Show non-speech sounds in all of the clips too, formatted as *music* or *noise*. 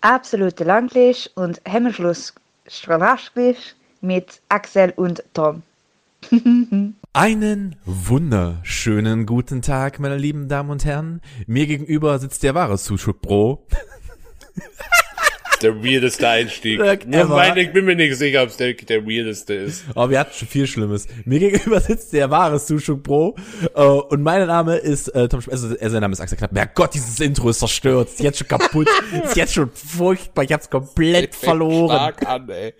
absolute Langlisch und Hemmschluss Strahlaschglisch mit Axel und Tom. *laughs* Einen wunderschönen guten Tag, meine lieben Damen und Herren. Mir gegenüber sitzt der wahre Sushuk Bro. *laughs* der weirdeste Einstieg. Nur mein, ich bin mir nicht sicher, ob es der, der weirdeste ist. Oh, wir hatten schon viel Schlimmes. Mir gegenüber sitzt der wahre Sushuk Bro. Uh, und mein Name ist äh, Tom Sch also, äh, sein Name ist Axel Knapp. Gott, dieses Intro ist zerstört. Ist jetzt schon kaputt. *laughs* ist jetzt schon furchtbar. Ich hab's komplett verloren. Stark an, ey.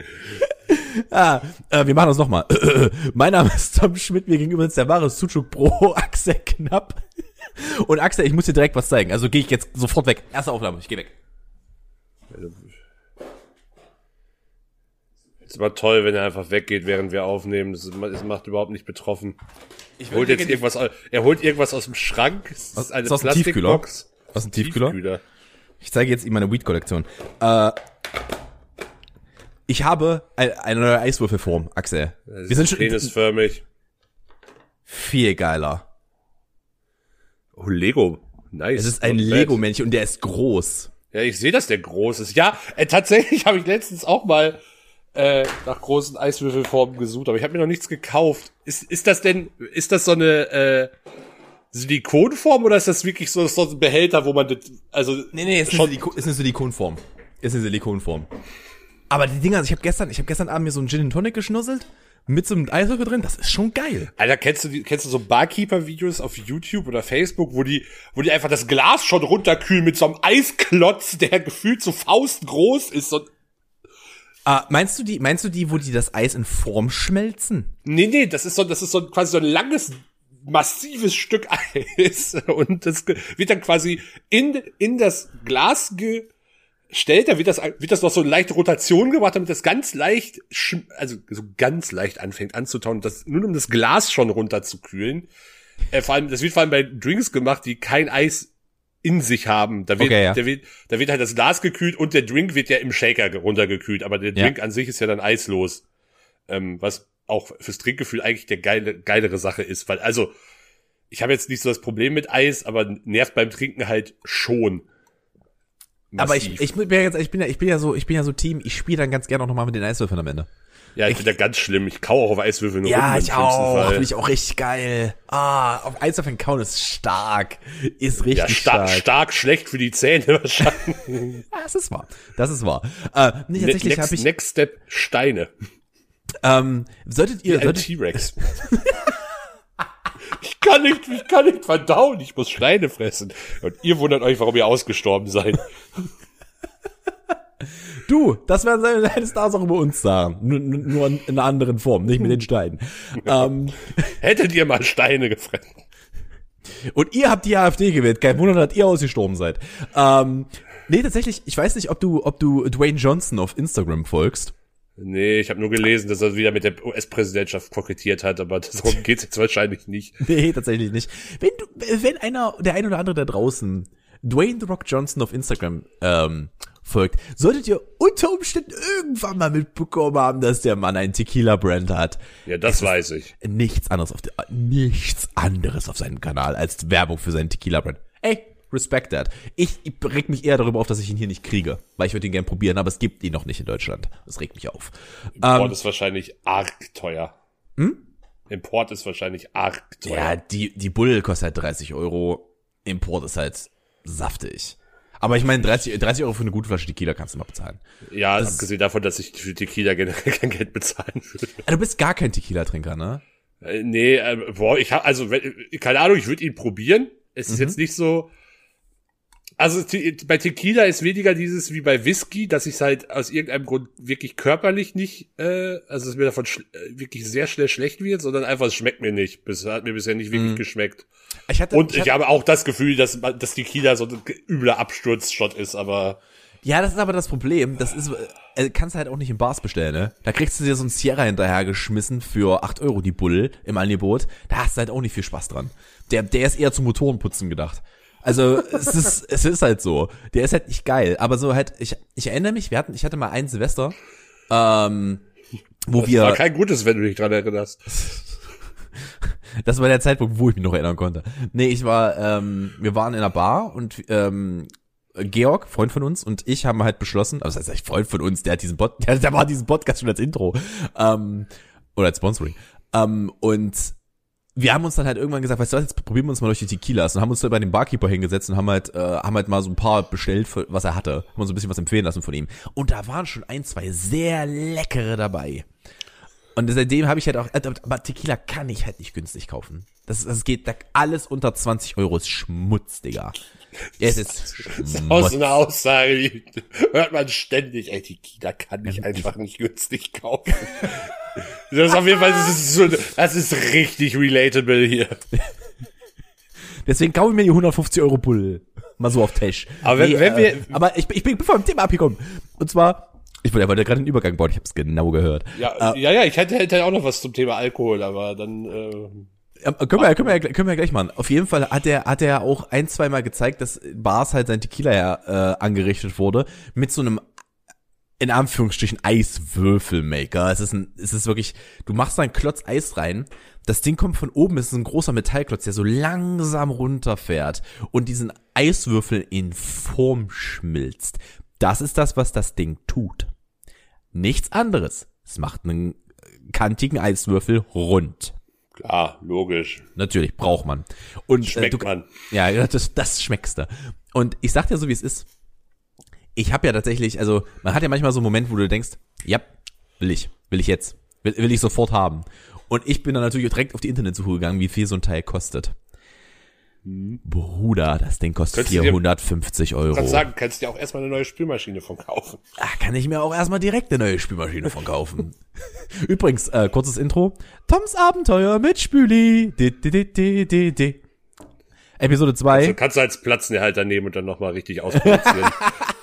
*laughs* ah, äh, wir machen das nochmal. *clears throat* mein Name ist Tom Schmidt. Mir gegenüber sitzt der wahre Sushuk Bro, *laughs* Axel Knapp. Und Axel, ich muss dir direkt was zeigen. Also gehe ich jetzt sofort weg. Erste Aufnahme, ich gehe weg. Es war toll, wenn er einfach weggeht, während wir aufnehmen. Das, das macht überhaupt nicht betroffen. Ich holt jetzt irgendwas, er holt irgendwas aus dem Schrank. Es ist eine aus Plastikbox. Aus dem Tiefkühler? Tiefkühler. Ich zeige jetzt ihm meine Weed-Kollektion. Äh, ich habe eine, eine neue Eiswürfelform, Axel. Wir sind schon penisförmig. Viel geiler. Oh, Lego. Nice. Es ist ein Lego-Männchen und der ist groß. Ja, ich sehe, dass der groß ist. Ja, äh, tatsächlich *laughs* habe ich letztens auch mal äh, nach großen Eiswürfelformen gesucht, aber ich habe mir noch nichts gekauft. Ist, ist das denn, ist das so eine äh, Silikonform oder ist das wirklich so, so ein Behälter, wo man das, also Nee, nee, ist, eine, ist eine Silikonform. Ist eine Silikonform. Aber die Dinger, also ich habe gestern, ich habe gestern Abend mir so einen Gin Tonic geschnusselt mit so einem Eiswürfel drin, das ist schon geil. Alter, kennst du die, kennst du so Barkeeper-Videos auf YouTube oder Facebook, wo die, wo die einfach das Glas schon runterkühlen mit so einem Eisklotz, der gefühlt so faustgroß ist und Ah, meinst du die, meinst du die, wo die das Eis in Form schmelzen? Nee, nee, das ist so, das ist so quasi so ein langes, massives Stück Eis. *laughs* Und das wird dann quasi in, in das Glas gestellt, da wird das, wird das noch so eine leichte Rotation gemacht, damit das ganz leicht, also so ganz leicht anfängt anzutauen, das, nur um das Glas schon runterzukühlen. Äh, vor allem, das wird vor allem bei Drinks gemacht, die kein Eis in sich haben. Da wird, okay, ja. da wird, da wird halt das Glas gekühlt und der Drink wird ja im Shaker runtergekühlt, aber der Drink ja. an sich ist ja dann eislos. Ähm, was auch fürs Trinkgefühl eigentlich der geile, geilere Sache ist, weil also, ich habe jetzt nicht so das Problem mit Eis, aber nervt beim Trinken halt schon. Massiv. Aber ich, ich bin ja jetzt, ich bin ja, ich bin ja so, ich bin ja so Team, ich spiele dann ganz gerne auch nochmal mit den Eiswürfeln am Ende. Ja, ich, ich finde ja ganz schlimm. Ich kau auch auf Eiswürfeln Ja, rum, ich auch. Finde ich auch richtig geil. Ah, auf Eiswürfeln kauen ist stark. Ist richtig ja, stark. Stark, stark schlecht für die Zähne *laughs* wahrscheinlich. ja, das ist wahr. Das ist wahr. Äh, nee, tatsächlich ne, habe ich. Next Step Steine. Ähm, solltet ihr. Wie solltet, T-Rex. *laughs* ich kann nicht, ich kann nicht verdauen. Ich muss Steine fressen. Und ihr wundert euch, warum ihr ausgestorben seid. Du, das werden seine Stars auch über uns sagen. Nur, nur in einer anderen Form, nicht mit den Steinen. ähm, Hättet ihr mal Steine gefressen. Und ihr habt die AfD gewählt. Kein Wunder, dass ihr ausgestorben seid. Ähm, nee, tatsächlich, ich weiß nicht, ob du, ob du Dwayne Johnson auf Instagram folgst. Nee, ich habe nur gelesen, dass er wieder mit der US-Präsidentschaft kokettiert hat, aber darum *laughs* geht's jetzt wahrscheinlich nicht. Nee, tatsächlich nicht. Wenn du, wenn einer, der ein oder andere da draußen Dwayne The Rock Johnson auf Instagram ähm, folgt, solltet ihr unter Umständen irgendwann mal mitbekommen haben, dass der Mann einen Tequila-Brand hat. Ja, das weiß ich. Nichts anderes auf nichts anderes auf seinem Kanal als Werbung für seinen Tequila-Brand. Ey, respect that. Ich, ich reg mich eher darüber auf, dass ich ihn hier nicht kriege, weil ich würde ihn gern probieren, aber es gibt ihn noch nicht in Deutschland. Das regt mich auf. Import ähm, ist wahrscheinlich arg teuer. Hm? Import ist wahrscheinlich arg teuer. Ja, die, die Bull kostet halt 30 Euro. Import ist halt saftig. Aber ich meine, 30, 30 Euro für eine gute Flasche Tequila kannst du mal bezahlen. Ja, das abgesehen davon, dass ich für Tequila generell kein Geld bezahlen würde. Du bist gar kein Tequila-Trinker, ne? Äh, nee, äh, boah, ich hab, also, keine Ahnung, ich würde ihn probieren. Es ist mhm. jetzt nicht so, also bei Tequila ist weniger dieses wie bei Whisky, dass ich halt aus irgendeinem Grund wirklich körperlich nicht, äh, also es mir davon äh, wirklich sehr schnell schlecht wird, sondern einfach es schmeckt mir nicht. Es hat mir bisher nicht wirklich mhm. geschmeckt. Ich hatte, Und ich, hatte, habe auch das Gefühl, dass, dass Tequila so ein übler Absturzshot ist, aber ja, das ist aber das Problem. Das ist, äh, kannst du halt auch nicht im Bars bestellen, ne? Da kriegst du dir so ein Sierra hinterhergeschmissen für acht Euro die Bull im Angebot. Da hast du halt auch nicht viel Spaß dran. Der, der ist eher zum Motorenputzen gedacht. Also es ist, es ist halt so. Der ist halt nicht geil. Aber so halt, ich, ich erinnere mich, wir hatten, ich hatte mal ein Silvester, ähm, wo das wir. war kein gutes, wenn du dich dran erinnerst. *laughs* das war der Zeitpunkt, wo ich mich noch erinnern konnte. Nee, ich war, ähm, wir waren in einer Bar und ähm, äh, Georg, Freund von uns, und ich haben halt beschlossen, also das heißt Freund von uns, der hat diesen Pod, *laughs* der, der war diesen Podcast schon als Intro ähm, oder als Sponsoring. Ähm, und wir haben uns dann halt irgendwann gesagt, weißt du was, jetzt probieren wir uns mal durch die Tequilas und haben uns da bei dem Barkeeper hingesetzt und haben halt, äh, haben halt mal so ein paar bestellt, für, was er hatte. Haben uns ein bisschen was empfehlen lassen von ihm. Und da waren schon ein, zwei sehr leckere dabei. Und seitdem habe ich halt auch, äh, aber Tequila kann ich halt nicht günstig kaufen. Das, das geht, alles unter 20 Euro ist Schmutz, Digga. Es ist Aus einer Aussage die hört man ständig, ey, die Kita kann ich einfach nicht günstig kaufen. Das ist auf jeden Fall, das ist, so, das ist richtig relatable hier. Deswegen kaufe ich mir die 150 Euro Bull. Mal so auf Tash. Aber wenn- wenn wir- aber ich, bin- ich bin vom Thema abgekommen. Und zwar, ich wollte, er gerade einen Übergang bauen, ich habe es genau gehört. Ja, ja, ja, ich hätte, hätte auch noch was zum Thema Alkohol, aber dann, äh, Ja, können, wir, können, wir, können wir gleich machen. Auf jeden Fall hat er, hat er auch ein, zwei Mal gezeigt, dass Bars halt sein Tequila ja, äh, angerichtet wurde mit so einem in Anführungsstrichen Eiswürfelmaker. Es ist ein, es ist wirklich, du machst da einen Klotz Eis rein, das Ding kommt von oben, es ist ein großer Metallklotz, der so langsam runterfährt und diesen Eiswürfel in Form schmilzt. Das ist das, was das Ding tut. Nichts anderes. Es macht einen kantigen Eiswürfel rund. Klar, logisch. Natürlich, braucht man. Und Schmeckt äh, du, man. Ja, das, das schmeckst du. Und ich sag dir so, wie es ist. Ich habe ja tatsächlich, also man hat ja manchmal so einen Moment, wo du denkst, ja, will ich, will ich jetzt, will, will ich sofort haben. Und ich bin dann natürlich direkt auf die Internetsuche gegangen, wie viel so ein Teil kostet. Bruder, das Ding kostet Könntest du dir- 450 Euro. Kannst sagen, kannst dir auch erstmal eine neue Spülmaschine von kaufen. Ah, kann ich mir auch erstmal direkt eine neue Spülmaschine von kaufen. *laughs* Übrigens, äh, kurzes Intro. Toms Abenteuer mit Spüli. Di, di, di. Episode 2 Also kannst du als Platzenerhalter nehmen und dann nochmal richtig ausproduzieren. *laughs*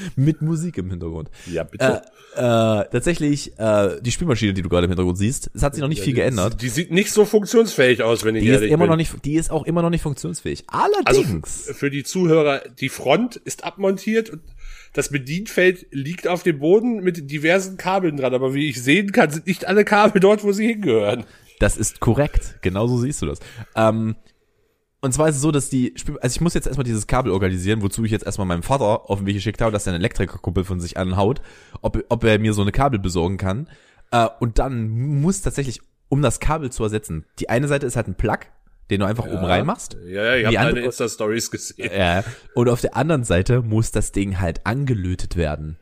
*laughs* mit Musik im Hintergrund. ja, bitte. Äh, äh, tatsächlich, äh, die Spülmaschine, die du gerade im Hintergrund siehst, es hat sich noch nicht viel geändert. Die sieht nicht so funktionsfähig aus, wenn ich Die ist ehrlich immer bin. noch nicht, die ist auch immer noch nicht funktionsfähig. Also Allerdings. f- für die Zuhörer, die Front ist abmontiert und das Bedienfeld liegt auf dem Boden mit diversen Kabeln dran, aber wie ich sehen kann, sind nicht alle Kabel dort, wo sie hingehören. Das ist korrekt. Genauso siehst du das. Ähm, und zwar ist es so, dass die, also ich muss jetzt erstmal dieses Kabel organisieren, wozu ich jetzt erstmal meinem Vater auf den Weg geschickt habe, dass er einen Elektrikerkumpel von sich anhaut, ob, ob er mir so eine Kabel besorgen kann. Äh, und dann muss tatsächlich, um das Kabel zu ersetzen, die eine Seite ist halt ein Plug, den du einfach oben reinmachst. Ja, ja, ich Die habe deine Insta-Stories gesehen. Ja. Und auf der anderen Seite muss das Ding halt angelötet werden.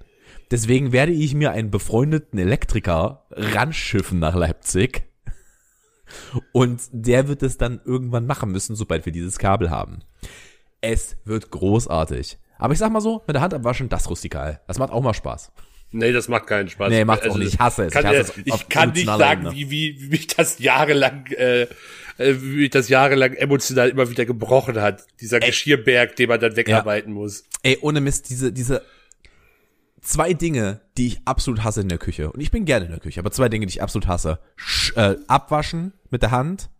Deswegen werde ich mir einen befreundeten Elektriker ranschiffen nach Leipzig. Und der wird es dann irgendwann machen müssen, sobald wir dieses Kabel haben. Es wird großartig. Aber ich sag mal so, mit der Hand abwaschen, das rustikal. Das macht auch mal Spaß. Nee, das macht keinen Spaß. Also, Nee, macht's auch nicht. Ich hasse es. Kann, Ich hasse es ich kann nicht sagen, Ebene. wie, wie, wie mich das jahrelang, äh, äh, wie mich das jahrelang emotional immer wieder gebrochen hat. Dieser Geschirrberg, den man dann wegarbeiten muss. Ey, ohne Mist, diese, diese zwei Dinge, die ich absolut hasse in der Küche. Und ich bin gerne in der Küche, aber zwei Dinge, die ich absolut hasse. Sch äh, abwaschen mit der Hand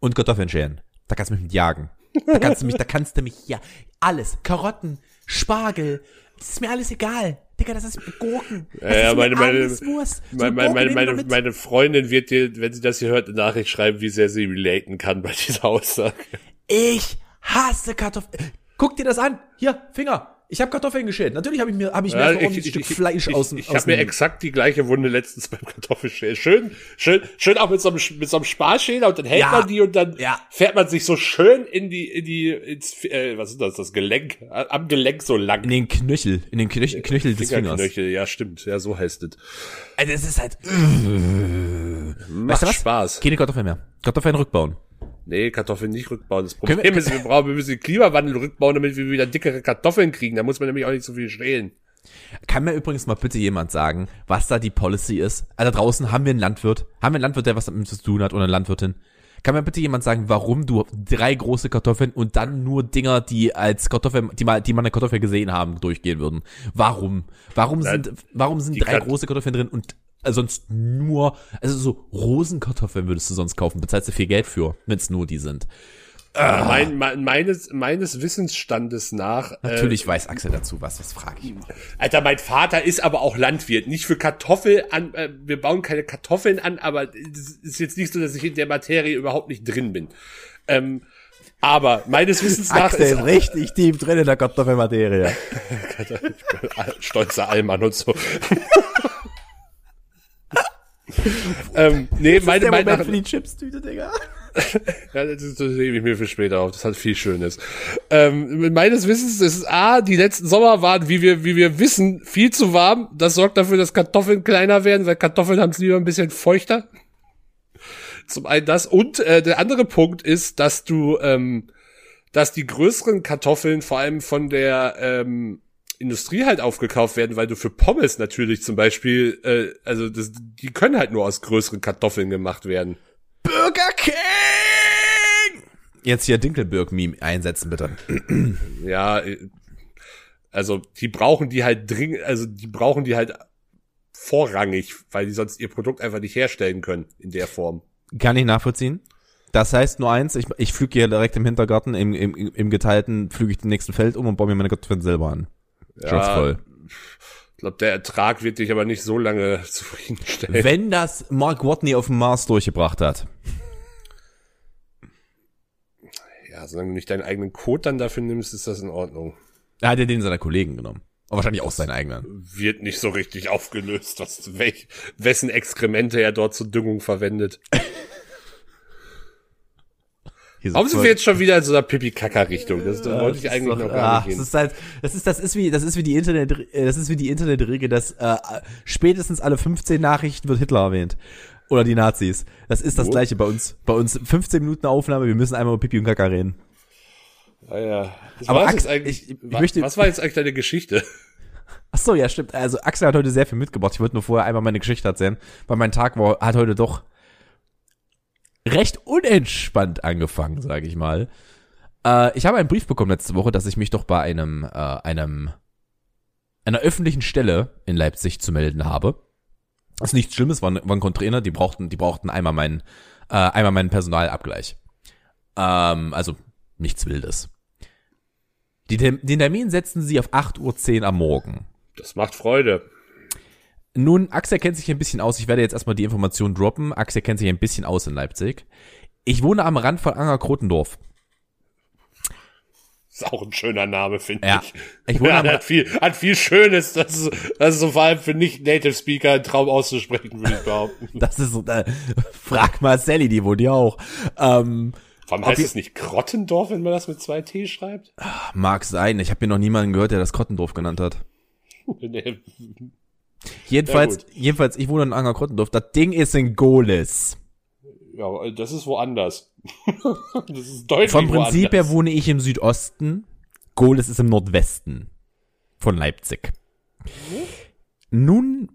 und Kartoffeln schälen. Da kannst du mich mit jagen. Da kannst du mich, da kannst du mich, ja, alles. Karotten, Spargel, das ist mir alles egal. Digga, das ist Gurken. Das Ja, ist meine- meine- Wurst. So Meine, meine, meine, meine Freundin wird dir, wenn sie das hier hört, eine Nachricht schreiben, wie sehr sie relaten kann bei dieser Aussage. Ich hasse Kartoffeln. Guck dir das an. Hier, Finger. Ich habe Kartoffeln geschält. Natürlich habe ich mir, habe ich mir Ja, erstmal ordentlich ein Stück Fleisch ich, aus dem ich aus habe mir exakt die gleiche Wunde letztens beim Kartoffelschälen. Schön, schön, schön auch mit so einem, mit so einem Sparschäler und dann hält Ja, man die und dann ja. fährt man sich so schön in die, in die, ins, äh, was ist das, das Gelenk, am Gelenk so lang. in den Knöchel, in den Knöchel, Knöchel des Fingers. Fingerknöchel, ja stimmt, ja so heißt es. Also es ist halt. Macht du was? Spaß. Keine Kartoffeln mehr. Kartoffeln rückbauen. Nee, Kartoffeln nicht rückbauen. Das Problem wir- ist, wir brauchen, wir müssen den Klimawandel rückbauen, damit wir wieder dickere Kartoffeln kriegen. Da muss man nämlich auch nicht so viel stehlen. Kann mir übrigens mal bitte jemand sagen, was da die Policy ist? Also da draußen haben wir einen Landwirt. Haben wir einen Landwirt, der was damit zu tun hat oder eine Landwirtin? Kann mir bitte jemand sagen, warum du drei große Kartoffeln und dann nur Dinger, die als Kartoffeln, die mal, die man eine Kartoffel gesehen haben, durchgehen würden? Warum? Warum sind, warum sind drei Kat- große Kartoffeln drin und äh, sonst nur, also so Rosenkartoffeln würdest du sonst kaufen, bezahlst du viel Geld für, wenn es nur die sind. Mein, mein, meines, meines Wissensstandes nach, äh, Natürlich weiß Axel dazu was, das frage ich immer. Alter, mein Vater ist aber auch Landwirt. Nicht für Kartoffel an, äh, wir bauen keine Kartoffeln an, aber es ist jetzt nicht so, dass ich in der Materie überhaupt nicht drin bin. Ähm, Aber meines Wissens nach Axel ist ist richtig tief drin in der Kartoffelmaterie. *laughs* stolzer Allmann und so. *laughs* *laughs* ähm, nee, meine, der meine, Moment für die Chips-Tüte, Digga. *laughs* Ja, das, das hebe ich mir für später auf. Das hat viel Schönes. Ähm, meines Wissens ist A, die letzten Sommer waren, wie wir, wie wir wissen, viel zu warm. Das sorgt dafür, dass Kartoffeln kleiner werden, weil Kartoffeln haben es lieber ein bisschen feuchter. Zum einen das. Und äh, der andere Punkt ist, dass du, ähm, dass die größeren Kartoffeln vor allem von der ähm, Industrie halt aufgekauft werden, weil du für Pommes natürlich zum Beispiel, äh, also das, die können halt nur aus größeren Kartoffeln gemacht werden. Burger King! Jetzt hier Dinkelberg-Meme einsetzen, bitte. Ja, äh, also die brauchen die halt dringend, also die brauchen die halt vorrangig, weil die sonst ihr Produkt einfach nicht herstellen können in der Form. Kann ich nachvollziehen. Das heißt nur eins, ich, ich flüge hier direkt im Hintergarten, im, im, im geteilten flüge ich den nächsten Feld um und baue mir meine Kartoffeln selber an. Schatz voll. Ich glaube, der Ertrag wird dich aber nicht so lange *laughs* zufriedenstellen. Wenn das Mark Watney auf dem Mars durchgebracht hat. Ja, solange du nicht deinen eigenen Code dann dafür nimmst, ist das in Ordnung. Er hat ja den seiner Kollegen genommen. Aber wahrscheinlich auch seinen eigenen. Wird nicht so richtig aufgelöst, was, welch, wessen Exkremente er dort zur Düngung verwendet. *laughs* Hier Warum sind wir jetzt schon wieder in so einer Pipi-Kaka-Richtung? Das, das wollte ich Das ist eigentlich doch- noch gar ach, nicht Das ist halt, das ist, das ist wie, das ist wie die Internet, das ist wie die Internetregel, dass äh, spätestens alle 15 Nachrichten wird Hitler erwähnt. Oder die Nazis. Das ist das Wo? gleiche bei uns. Bei uns 15 Minuten Aufnahme, wir müssen einmal über Pipi und Kaka reden. Ah, ja. Was Aber war Ax- jetzt eigentlich, ich- ich möchte- was war jetzt eigentlich deine Geschichte? Ach so, ja, stimmt. Also Axel hat heute sehr viel mitgebracht. Ich wollte nur vorher einmal meine Geschichte erzählen, weil mein Tag war, hat heute doch recht unentspannt angefangen, sage ich mal. Äh, ich habe einen Brief bekommen letzte Woche, dass ich mich doch bei einem, äh, einem, einer öffentlichen Stelle in Leipzig zu melden habe. Das ist nichts Schlimmes, waren, waren Container, die brauchten, die brauchten einmal meinen, äh, einmal meinen Personalabgleich. Ähm, also nichts Wildes. Die, den Termin setzten sie auf 8.10 Uhr am Morgen. Das macht Freude. Nun, Axel kennt sich ein bisschen aus. Ich werde jetzt erstmal die Information droppen. Axel kennt sich ein bisschen aus in Leipzig. Ich wohne am Rand von Anger-Krotendorf. Ist auch ein schöner Name, finde Ja. ich. Ich wohne Ja, am hat viel, hat viel Schönes. Das ist, das ist so vor allem für nicht-Native Speaker ein Traum auszusprechen, würde ich behaupten. *laughs* Das ist, äh, frag mal Sally, die wohnt ja auch. Ähm, allem heißt es nicht Krottendorf, wenn man das mit zwei T schreibt? mag sein. Ich habe mir noch niemanden gehört, der das Krottendorf genannt hat. *laughs* Jedenfalls, jedenfalls, ich wohne in Anger-Krotendorf. Das Ding ist in Goles. Ja, das ist woanders. *laughs* das ist deutlich Vom Prinzip her woanders. wohne ich im Südosten. Goles ist im Nordwesten von Leipzig. Nun,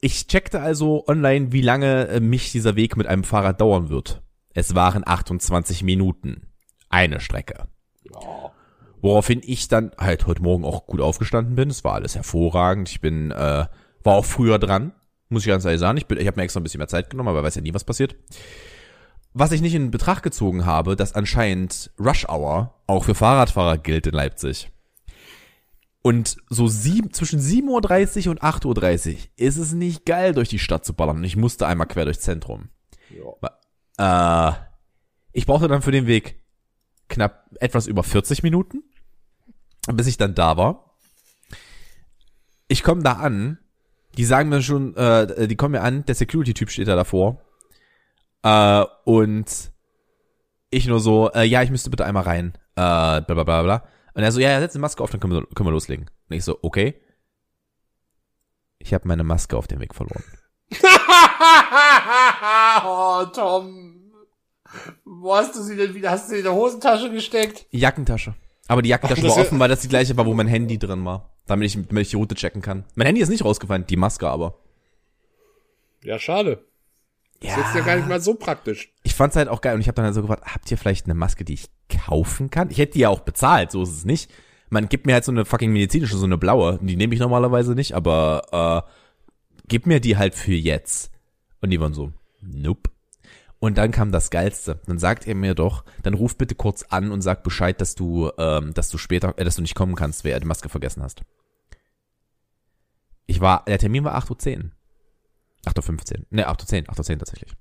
ich checkte also online, wie lange äh, mich dieser Weg mit einem Fahrrad dauern wird. Es waren 28 Minuten. Eine Strecke. Ja. Woraufhin ich dann halt heute Morgen auch gut aufgestanden bin. Es war alles hervorragend. Ich bin, äh, war auch früher dran. Muss ich ganz ehrlich sagen. Ich, bin, ich habe mir extra ein bisschen mehr Zeit genommen, aber weiß ja nie, was passiert. Was ich nicht in Betracht gezogen habe, dass anscheinend Rush Hour auch für Fahrradfahrer gilt in Leipzig. Und so sieben, zwischen 7.30 Uhr und 8.30 Uhr ist es nicht geil, durch die Stadt zu ballern. Und ich musste einmal quer durchs Zentrum. Ja. Äh, ich brauchte dann für den Weg knapp etwas über 40 Minuten, bis ich dann da war. Ich komme da an, die sagen mir schon, äh, die kommen mir an, der Security-Typ steht da davor. Äh, und ich nur so, äh, ja, ich müsste bitte einmal rein. Äh, bla bla bla. Und er so, ja, ja, setz eine Maske auf, dann können wir, können wir loslegen. Und ich so, okay. Ich habe meine Maske auf dem Weg verloren. *laughs* oh, Tom. Wo hast du sie denn wieder? Hast du sie in der Hosentasche gesteckt? Jackentasche. Aber die Jackentasche Ach, war ist- offen, weil das die gleiche war, wo mein Handy drin war. Damit ich, damit ich die Route checken kann. Mein Handy ist nicht rausgefallen, die Maske aber. Ja, schade. Das ist jetzt ja gar nicht mal so praktisch. Ich fand's halt auch geil und ich habe dann halt so gefragt, habt ihr vielleicht eine Maske, die ich kaufen kann? Ich hätte die ja auch bezahlt, so ist es nicht. Man gibt mir halt so eine fucking medizinische, so eine blaue. Die nehme ich normalerweise nicht, aber äh, gib mir die halt für jetzt. Und die waren so, nope. Und dann kam das Geilste. Dann sagt er mir doch, dann ruf bitte kurz an und sag Bescheid, dass du, ähm, dass du später, äh, dass du nicht kommen kannst, wer die Maske vergessen hast. Ich war, der Termin war 8.10 Uhr. 8.15 Uhr. Ne, 8.10 Uhr, 8.10 Uhr tatsächlich.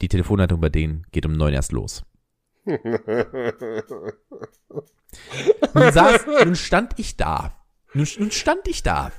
Die Telefonleitung bei denen geht um neun erst los. *laughs* Nun saß, nun stand ich da. Nun, nun stand ich da.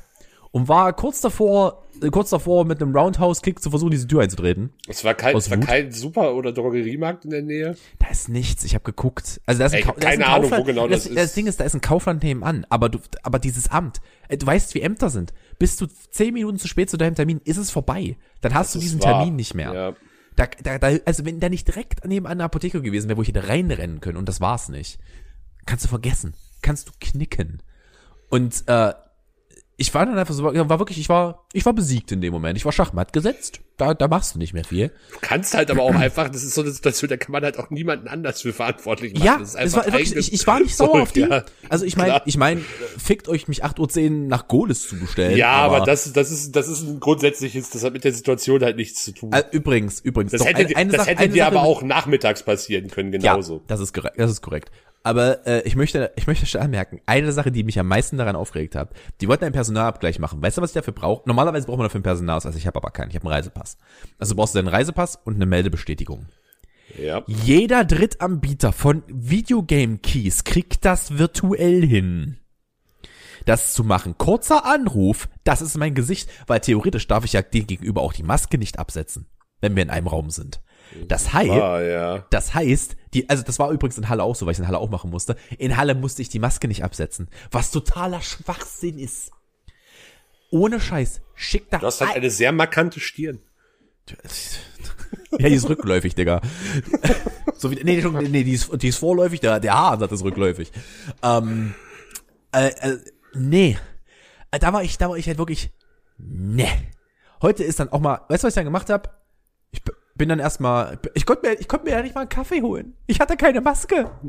Und war kurz davor, äh, kurz davor mit einem Roundhouse-Kick zu versuchen, diese Tür einzutreten. Es war kein, es war kein Super- oder Drogeriemarkt in der Nähe. Da ist nichts. Ich habe geguckt. Also da ist ein, Ey, Kau- da ist keine ein Ahnung, Kaufland. wo genau das, das Das ist. Ding ist, da ist ein Kaufland nebenan. Aber du, aber dieses Amt, äh, du weißt, wie Ämter sind. Bist du zehn Minuten zu spät zu deinem Termin, ist es vorbei. Dann hast du Das diesen war- Termin nicht mehr. Ja. Da, da, da, also wenn der nicht direkt neben einer Apotheke gewesen wäre, wo ich hätte reinrennen können, und das war's nicht, kannst du vergessen. Kannst du knicken. Und äh, ich war dann einfach so, war wirklich, ich war, ich war besiegt in dem Moment. Ich war Schachmatt gesetzt. Da, da machst du nicht mehr viel. Du kannst halt aber auch einfach, das ist so eine Situation, da kann man halt auch niemanden anders für verantwortlich machen. Ja, es war wirklich, ich, ich war nicht sauer auf die. *laughs* Ja. Also ich meine, ich meine, fickt euch mich 8.10 Uhr nach Goles zu bestellen. Ja, aber, das, das ist, das ist ein grundsätzliches, das hat mit der Situation halt nichts zu tun. Äh, übrigens, übrigens, das doch, hätte, eine, eine das Sache, hätte dir aber auch nachmittags passieren können, Ja, genauso. das ist korrekt, das ist korrekt. Aber äh, ich möchte, ich möchte schon anmerken, eine Sache, die mich am meisten daran aufgeregt hat, die wollten einen Personalabgleich machen. Weißt du, was ich dafür brauche? Normalerweise braucht man dafür einen Personalausweis, ich habe aber keinen, ich habe einen Reisepass. Also brauchst du einen Reisepass und eine Meldebestätigung. Ja. Jeder Drittanbieter von Videogame Keys kriegt das virtuell hin. Das zu machen. Kurzer Anruf, das ist mein Gesicht, weil theoretisch darf ich ja dem gegenüber auch die Maske nicht absetzen, wenn wir in einem Raum sind. Das heißt, Ah, ja. das heißt, die, also das war übrigens in Halle auch so, weil ich in Halle auch machen musste. In Halle musste ich die Maske nicht absetzen, was totaler Schwachsinn ist. Ohne Scheiß, schick da Du hast halt eine sehr markante Stirn. Ja, die ist rückläufig, Digga. so wie, nee, nee, die ist, die ist vorläufig, der, der Haaransatz ist rückläufig. Ähm, äh, äh, nee. Äh, Da war ich, da war ich halt wirklich, nee. Heute ist dann auch mal, weißt du, was ich dann gemacht habe? Ich bin dann erstmal, ich konnte mir, ich konnte mir ja nicht mal einen Kaffee holen. Ich hatte keine Maske. *laughs*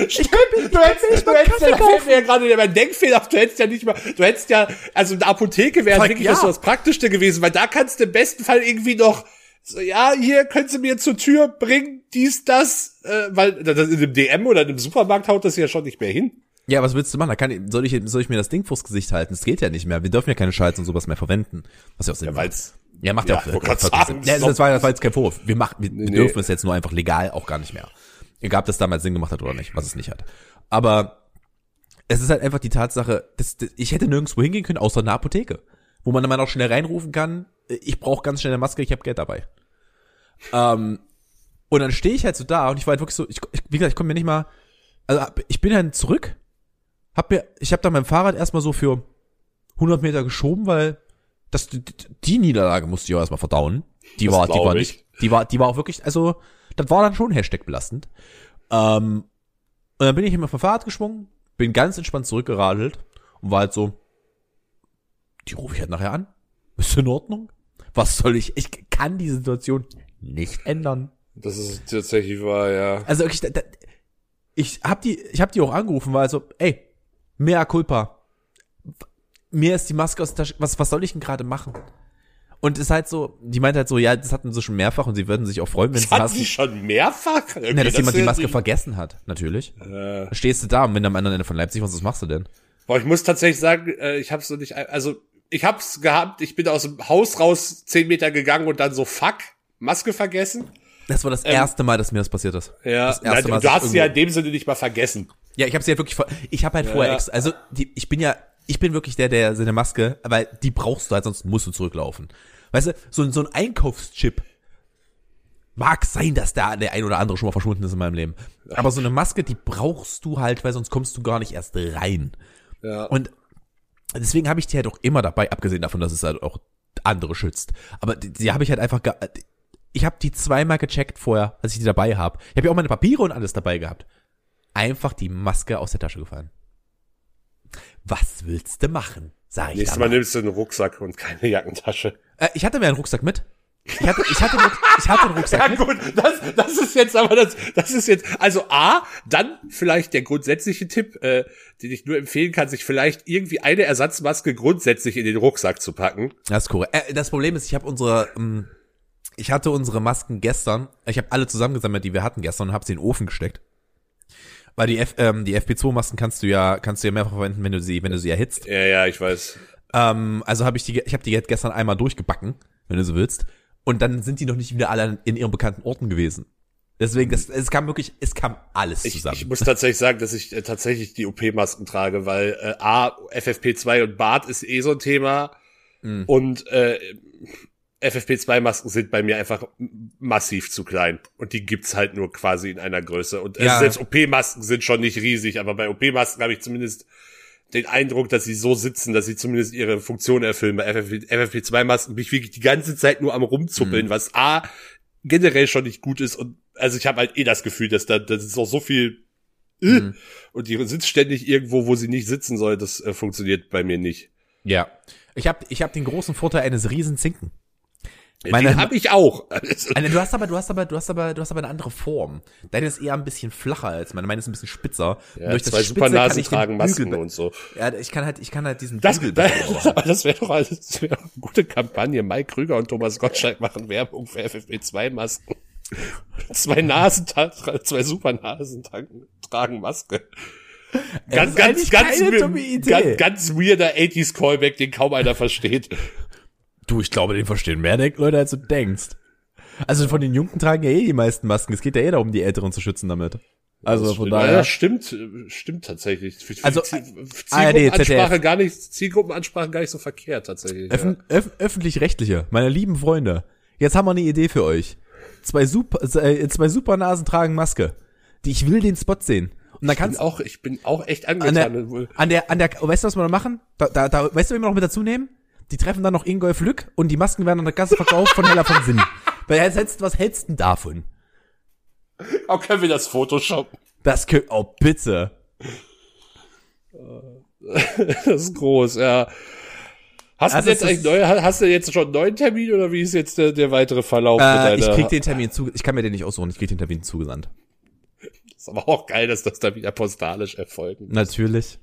Ich konnte mir, ich konnte mir nicht mal einen Kaffee da fällt kaufen. ja gerade mein Denkfehler du hättest ja nicht mal, du hättest ja, also eine Apotheke wäre wirklich ja. das, das Praktischste gewesen, weil da kannst du im besten Fall irgendwie noch, so, ja, hier können Sie mir zur Tür bringen, dies, das, äh, weil das in einem DM oder in einem Supermarkt haut das ja schon nicht mehr hin. Ja, was willst du machen? Da kann ich, soll ich, soll ich mir das Ding vors Gesicht halten? Das geht ja nicht mehr. Wir dürfen ja keine Schalz und sowas mehr verwenden. Was ja auch Sinn Ja, weil's, Ja, macht ja, Ja, auch äh, sagen. Ja, das, war, das war jetzt kein Vorwurf. Wir, machen, wir, nee. dürfen es jetzt nur einfach legal auch gar nicht mehr. Egal, ob das damals Sinn gemacht hat oder nicht, was es nicht hat. Aber es ist halt einfach die Tatsache, dass, dass ich hätte nirgendwo hingehen können, außer einer Apotheke. Wo man dann mal auch schnell reinrufen kann, ich brauche ganz schnell eine Maske, ich habe Geld dabei. Ähm, und dann stehe ich halt so da und ich war halt wirklich so, ich, ich, wie gesagt, ich konnte mir nicht mal, also ich bin dann zurück, hab mir, ich habe dann mein Fahrrad erstmal so für 100 Meter geschoben, weil das, die, die Niederlage musste ich auch erstmal verdauen. Die Das war, die war ich. nicht, die war, die war auch wirklich, also, das war dann schon Hashtag belastend. Ähm, und dann bin ich immer vom Fahrrad geschwungen, bin ganz entspannt zurückgeradelt und war halt so, die rufe ich halt nachher an. Ist in Ordnung? Was soll ich? Ich kann die Situation nicht ändern. Das ist tatsächlich wahr, ja. Also wirklich, da, da, ich hab die, ich hab die auch angerufen, weil so, ey, mea culpa. Mir ist die Maske aus der Tasche, was, was soll ich denn gerade machen? Und es ist halt so, die meint halt so, ja, das hatten sie schon mehrfach und sie würden sich auch freuen, wenn sie Das hat Masken, sie schon mehrfach? Okay, na, dass das jemand die Maske vergessen hat, natürlich. Äh, stehst du da und wenn am anderen Ende von Leipzig was, was machst du denn? Boah, ich muss tatsächlich sagen, äh, ich hab's so nicht, also ich hab's gehabt, ich bin aus dem Haus raus zehn Meter gegangen und dann so fuck, Maske vergessen. Das war das erste Mal, dass mir das passiert ist. Ja, das erste nein, Mal, du hast sie ja in dem Sinne nicht mal vergessen. Ja, ich habe sie ja wirklich, vor- ich habe halt vorher, Ja. extra, also die, ich bin ja, ich bin wirklich der, der seine Maske, weil die brauchst du halt, sonst musst du zurücklaufen. Weißt du, so, ein- so ein Einkaufschip mag sein, dass da der ein oder andere schon mal verschwunden ist in meinem Leben. Aber so eine Maske, die brauchst du halt, weil sonst kommst du gar nicht erst rein. Ja. Und deswegen habe ich die halt auch immer dabei, abgesehen davon, dass es halt auch andere schützt. Aber die, die habe ich halt einfach, ge ich habe die zweimal gecheckt vorher, als ich die dabei habe. Ich habe ja auch meine Papiere und alles dabei gehabt. Einfach die Maske aus der Tasche gefallen. Was willst du machen? Sag ich Nächstes Mal nimmst du einen Rucksack und keine Jackentasche. Äh, ich hatte mir einen Rucksack mit. Ich hatte, ich hatte, einen- ich hatte einen Rucksack *laughs* Ja mit. gut, das, das ist jetzt aber das, das ist jetzt, also A, dann vielleicht der grundsätzliche Tipp, äh, den ich nur empfehlen kann, sich vielleicht irgendwie eine Ersatzmaske grundsätzlich in den Rucksack zu packen. Das ist korrekt. Äh, das Problem ist, ich habe unsere, ähm, ich hatte unsere Masken gestern, ich habe alle zusammengesammelt, die wir hatten gestern und habe sie in den Ofen gesteckt. Weil die, F, ähm, die FP2-Masken kannst du ja, kannst du ja mehrfach verwenden, wenn du sie, wenn du sie erhitzt. Ja, ja, ich weiß. Ähm, also habe ich die, ich habe die jetzt gestern einmal durchgebacken, wenn du so willst. Und dann sind die noch nicht wieder alle in ihren bekannten Orten gewesen. Deswegen, das, es kam wirklich, es kam alles Ich, zusammen. ich muss tatsächlich sagen, dass ich äh, tatsächlich die OP-Masken trage, weil äh, A, FFP2 und Bart ist eh so ein Thema Mhm. und äh, FFP2-Masken sind bei mir einfach massiv zu klein und die gibt's halt nur quasi in einer Größe und äh, Ja. selbst OP-Masken sind schon nicht riesig, aber bei OP-Masken habe ich zumindest den Eindruck, dass sie so sitzen, dass sie zumindest ihre Funktion erfüllen. Bei FFP, FFP2-Masken bin ich wirklich die ganze Zeit nur am rumzuppeln, Mhm. was A generell schon nicht gut ist und also ich habe halt eh das Gefühl, dass da das ist auch so viel äh, Mhm. und die sitzt ständig irgendwo, wo sie nicht sitzen soll. Das äh, funktioniert bei mir nicht. ja. Ich habe ich hab den großen Vorteil eines riesen Zinken. Meine, habe ich auch. *laughs* Eine, du hast aber, du hast aber, du hast aber, du hast aber eine andere Form. Deine ist eher ein bisschen flacher als meine. Meine ist ein bisschen spitzer. Ja, durch das zwei Spitze Supernasen tragen Masken Bügel- und so. Ja, ich kann halt, ich kann halt diesen Das, Bügel das, *laughs* wäre doch alles, das wäre eine gute Kampagne. Mike Krüger und Thomas Gottschalk machen Werbung für FFP2-Masken. Zwei Nasen, zwei Supernasen tragen, tragen Maske. Ganz, ganz, ganz, ganz, ganz weirder 80s Callback, den kaum einer versteht. Du, ich glaube, den verstehen mehr Leute, als du denkst. Also von den Jungen tragen ja eh die meisten Masken. Es geht ja eh darum, die Älteren zu schützen damit. Also Das von stimmt. daher. Ja, stimmt, äh, stimmt tatsächlich. Für, für Also, ARD, Zielgruppenansprache ZDF. gar nicht, Zielgruppenansprache gar nicht so verkehrt tatsächlich. Öffn öff öffentlich-rechtliche, meine lieben Freunde. Jetzt haben wir eine Idee für euch. Zwei super, äh, zwei Supernasen tragen Maske. Die, ich will den Spot sehen. Und dann Ich bin kannst auch, ich bin auch echt an angetan. der, an der, an der, weißt du, was wir da machen? Da, da, da, weißt du, wen wir noch mit dazu nehmen? Die treffen dann noch Ingolf Lück und die Masken werden an der Gasse verkauft von Hella von Sinn. Weil was hältst, was hältst du denn davon? Auch können wir das Photoshoppen? Das könnt, oh bitte. Das ist groß, ja. Hast Also du jetzt eigentlich neu, hast du jetzt schon einen neuen Termin oder wie ist jetzt der, der weitere Verlauf Äh, mit ich krieg den Termin zu, ich kann mir den nicht aussuchen, ich krieg den Termin zugesandt. ist aber auch geil, dass das da wieder postalisch erfolgt. Natürlich.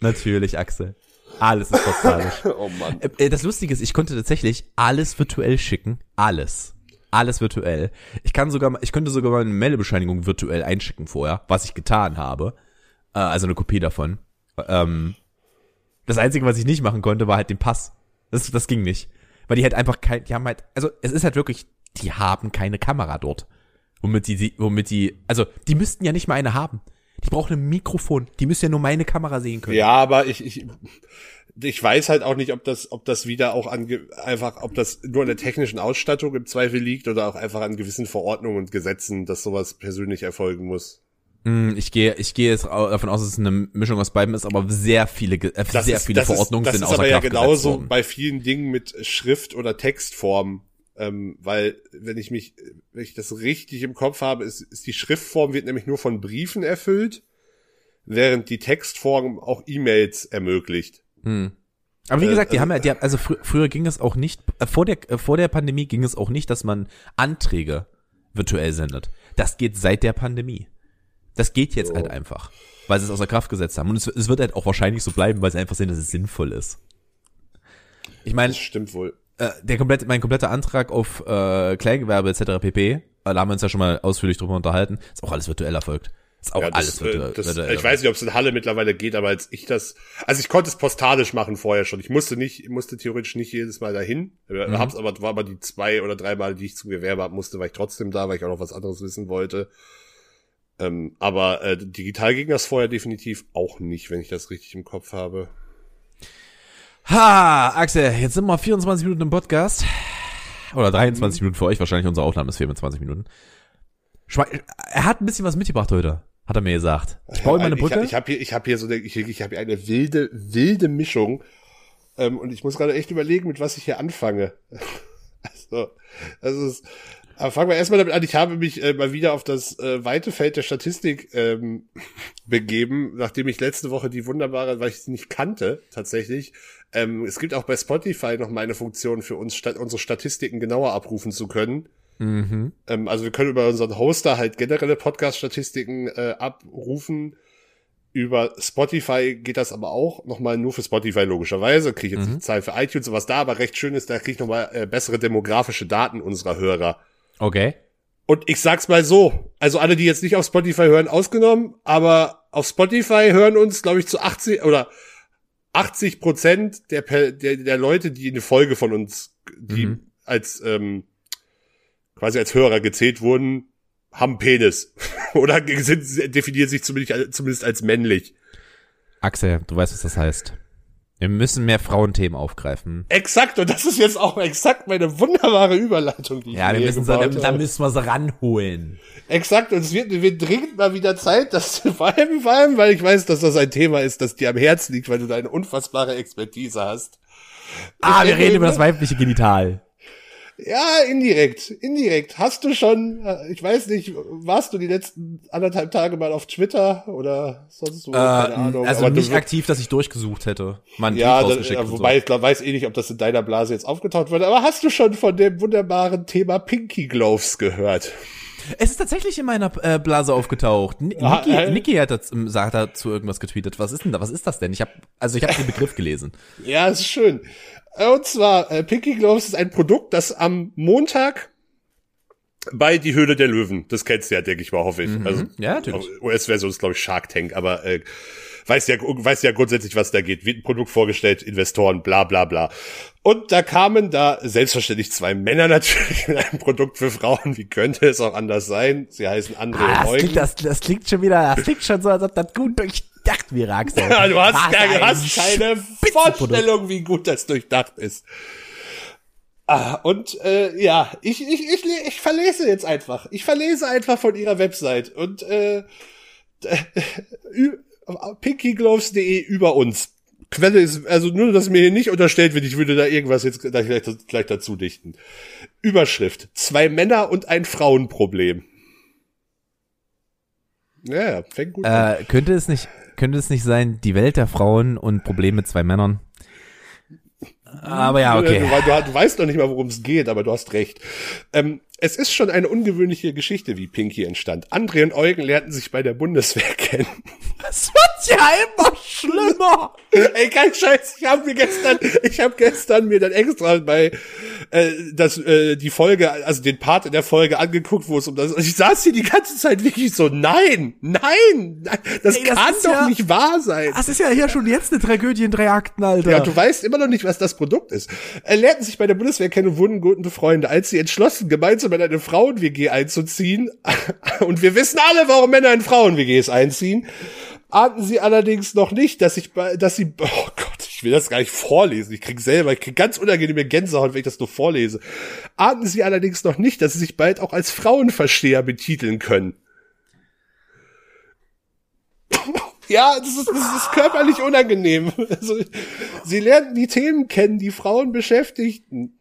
Natürlich, Axel. Alles ist postalisch. *laughs* Oh Mann. Äh, äh, das Lustige ist, ich konnte tatsächlich alles virtuell schicken. Alles. Alles virtuell. Ich kann sogar, ich könnte sogar meine Meldebescheinigung virtuell einschicken vorher, was ich getan habe. Äh, also eine Kopie davon. Ähm, das Einzige, was ich nicht machen konnte, war halt den Pass. Das, das ging nicht. Weil die halt einfach kein, die haben halt, also es ist halt wirklich, die haben keine Kamera dort. Womit die, womit die, also die müssten ja nicht mal eine haben. Die brauchen ein Mikrofon. Die müssen ja nur meine Kamera sehen können. Ja, aber ich, ich, ich weiß halt auch nicht, ob das, ob das wieder auch an, einfach, ob das nur an der technischen Ausstattung im Zweifel liegt oder auch einfach an gewissen Verordnungen und Gesetzen, dass sowas persönlich erfolgen muss. Hm, Ich gehe, ich gehe jetzt davon aus, dass es eine Mischung aus beidem ist, aber sehr viele, äh, Das sehr ist, viele das Verordnungen ist, das sind ist außer aber ja Kraft genauso bei vielen Dingen mit Schrift oder Textform. Ähm, weil, wenn ich mich, wenn ich das richtig im Kopf habe, ist, ist die Schriftform wird nämlich nur von Briefen erfüllt, während die Textform auch E-Mails ermöglicht. Hm. Aber wie Äh, gesagt, die also- haben ja, die haben, also frü früher ging es auch nicht, äh, vor der, äh, vor der Pandemie ging es auch nicht, dass man Anträge virtuell sendet. Das geht seit der Pandemie. Das geht jetzt So. halt einfach, weil sie es außer Kraft gesetzt haben. Und es, es wird halt auch wahrscheinlich so bleiben, weil sie einfach sehen, dass es sinnvoll ist. Ich meine, Das stimmt wohl. Äh, der komplette, mein kompletter Antrag auf äh, Kleingewerbe etc. pp. Äh, da haben wir uns ja schon mal ausführlich drüber unterhalten. Ist auch alles virtuell erfolgt. Ist auch Ja, alles das, virtuell. äh, das, virtuell ich weiß nicht, ob es in Halle mittlerweile geht, aber als ich das, also ich konnte es postalisch machen vorher schon. Ich musste nicht, musste theoretisch nicht jedes Mal dahin. Mhm. Hab's aber, war aber die zwei oder drei Mal, die ich zum Gewerbe ab musste, war ich trotzdem da, weil ich auch noch was anderes wissen wollte. Ähm, aber äh, digital ging das vorher definitiv auch nicht, wenn ich das richtig im Kopf habe. Ha, Axel, jetzt sind wir 24 Minuten im Podcast. Oder 23 Minuten für euch, wahrscheinlich unsere Aufnahme ist 24 Minuten. Er hat ein bisschen was mitgebracht heute, hat er mir gesagt. Ich baue ihm mal eine Brücke. Ich, ich habe hier, ich habe hier so eine, ich, ich habe hier eine wilde, wilde Mischung. Ähm, und ich muss gerade echt überlegen, mit was ich hier anfange. *laughs* also, das ist, aber fangen wir erstmal damit an. Ich habe mich äh, mal wieder auf das äh, weite Feld der Statistik ähm, *laughs* begeben, nachdem ich letzte Woche die wunderbare, weil ich sie nicht kannte, tatsächlich. Ähm, es gibt auch bei Spotify noch mal eine Funktion für uns, sta unsere Statistiken genauer abrufen zu können. mhm. Ähm, also wir können über unseren Hoster halt generelle Podcast-Statistiken äh, abrufen. Über Spotify geht das aber auch nochmal nur für Spotify logischerweise. Kriege ich jetzt Mhm. die Zahlen für iTunes und was da aber recht schön ist, da kriege ich nochmal äh, bessere demografische Daten unserer Hörer. Okay. Und ich sag's mal so, also alle, die jetzt nicht auf Spotify hören, ausgenommen, aber auf Spotify hören uns, glaube ich, zu 80 oder 80 Prozent der, der, der Leute, die eine Folge von uns, die Mhm. als ähm, quasi als Hörer gezählt wurden, haben Penis. *laughs* Oder sind, definieren sich zumindest, zumindest als männlich. Axel, du weißt, was das heißt. Wir müssen mehr Frauenthemen aufgreifen. Exakt, und das ist jetzt auch exakt meine wunderbare Überleitung, die Ja, ich wir mir müssen so, da, da müssen wir sie ranholen. Exakt, und es wird, wird dringend mal wieder Zeit, dass vor allem, vor allem, weil ich weiß, dass das ein Thema ist, das dir am Herzen liegt, weil du da eine unfassbare Expertise hast. Ah, wir Ich- reden über das weibliche Genital. Ja, indirekt, indirekt. Hast du schon, äh, ich weiß nicht, warst du die letzten anderthalb Tage mal auf Twitter oder sonst wo? Keine Ahnung. also aber nicht aktiv, dass ich durchgesucht hätte. Einen Ja, rausgeschickt ja wobei ich glaub, weiß eh nicht, ob das in deiner Blase jetzt aufgetaucht wird. Aber hast du schon von dem wunderbaren Thema Pinky Gloves gehört? so. Es ist tatsächlich in meiner äh, Blase aufgetaucht. Ah, Niki, äh. Niki hat dazu, sagt dazu irgendwas getweetet. Was ist denn da? Was ist das denn? Ich habe also ich habe den Begriff gelesen. Ja, ist schön. Und zwar, äh, Pinky Gloves ist ein Produkt, das am Montag bei Die Höhle der Löwen, das kennst du ja, denke ich mal, hoffe ich. Also, Ja, natürlich. US-Version ist, glaube ich, Shark Tank, aber äh, weiß ja, weiß ja grundsätzlich, was da geht. Wird ein Produkt vorgestellt, Investoren, bla bla bla. Und da kamen da selbstverständlich zwei Männer *laughs* natürlich mit einem Produkt für Frauen. Wie könnte es auch anders sein? Sie heißen André Ah, das, Eugen. klingt, das, das klingt schon wieder, das klingt schon so, als ob das gut durchdacht wäre, Axel. Ja, du hast, Was keine, ein hast keine. Vorstellung, wie gut das durchdacht ist. Ah, und äh, ja, ich, ich, ich, ich verlese jetzt einfach. Ich verlese einfach von ihrer Website und äh, *laughs* pinkygloves.de über uns. Quelle ist, also nur, dass mir hier nicht unterstellt wird, ich würde da irgendwas jetzt gleich, gleich, dazu dichten. Überschrift. Zwei Männer und ein Frauenproblem. Ja, fängt gut an. Äh, könnte es nicht, könnte es nicht sein, die Welt der Frauen und Probleme mit zwei Männern? Aber ja, okay. Du, du, du weißt noch nicht mal, worum es geht, aber du hast recht. Ähm, es ist schon eine ungewöhnliche Geschichte, wie Pinky entstand. André und Eugen lernten sich bei der Bundeswehr *laughs* kennen. Es wird ja immer schlimmer. *laughs* Ey, kein Scheiß, ich habe mir gestern, ich habe gestern mir dann extra bei äh, das äh, die Folge, also den Part in der Folge angeguckt, wo es um das. Ich saß hier die ganze Zeit wirklich so, nein, nein, nein das Ey, das kann doch ja- nicht wahr sein. Das ist ja hier schon jetzt eine Tragödie in drei Akten, Alter. Ja, du weißt immer noch nicht, was das Produkt ist. Er lernten sich bei der Bundeswehr kennen und wurden gute Freunde, als sie entschlossen, gemeinsam in eine Frauen-WG einzuziehen. *laughs* Und wir wissen alle, warum Männer in Frauen-WGs einziehen. Ahnten sie allerdings noch nicht, dass ich dass sie, oh Gott, ich will das gar nicht vorlesen. Ich krieg selber, ich krieg ganz unangenehme Gänsehaut, wenn ich das nur vorlese. Ahnten sie allerdings noch nicht, dass sie sich bald auch als Frauenversteher betiteln können. *laughs* Ja, das ist, das ist körperlich unangenehm. *laughs* Also, sie lernten die Themen kennen, die Frauen beschäftigten.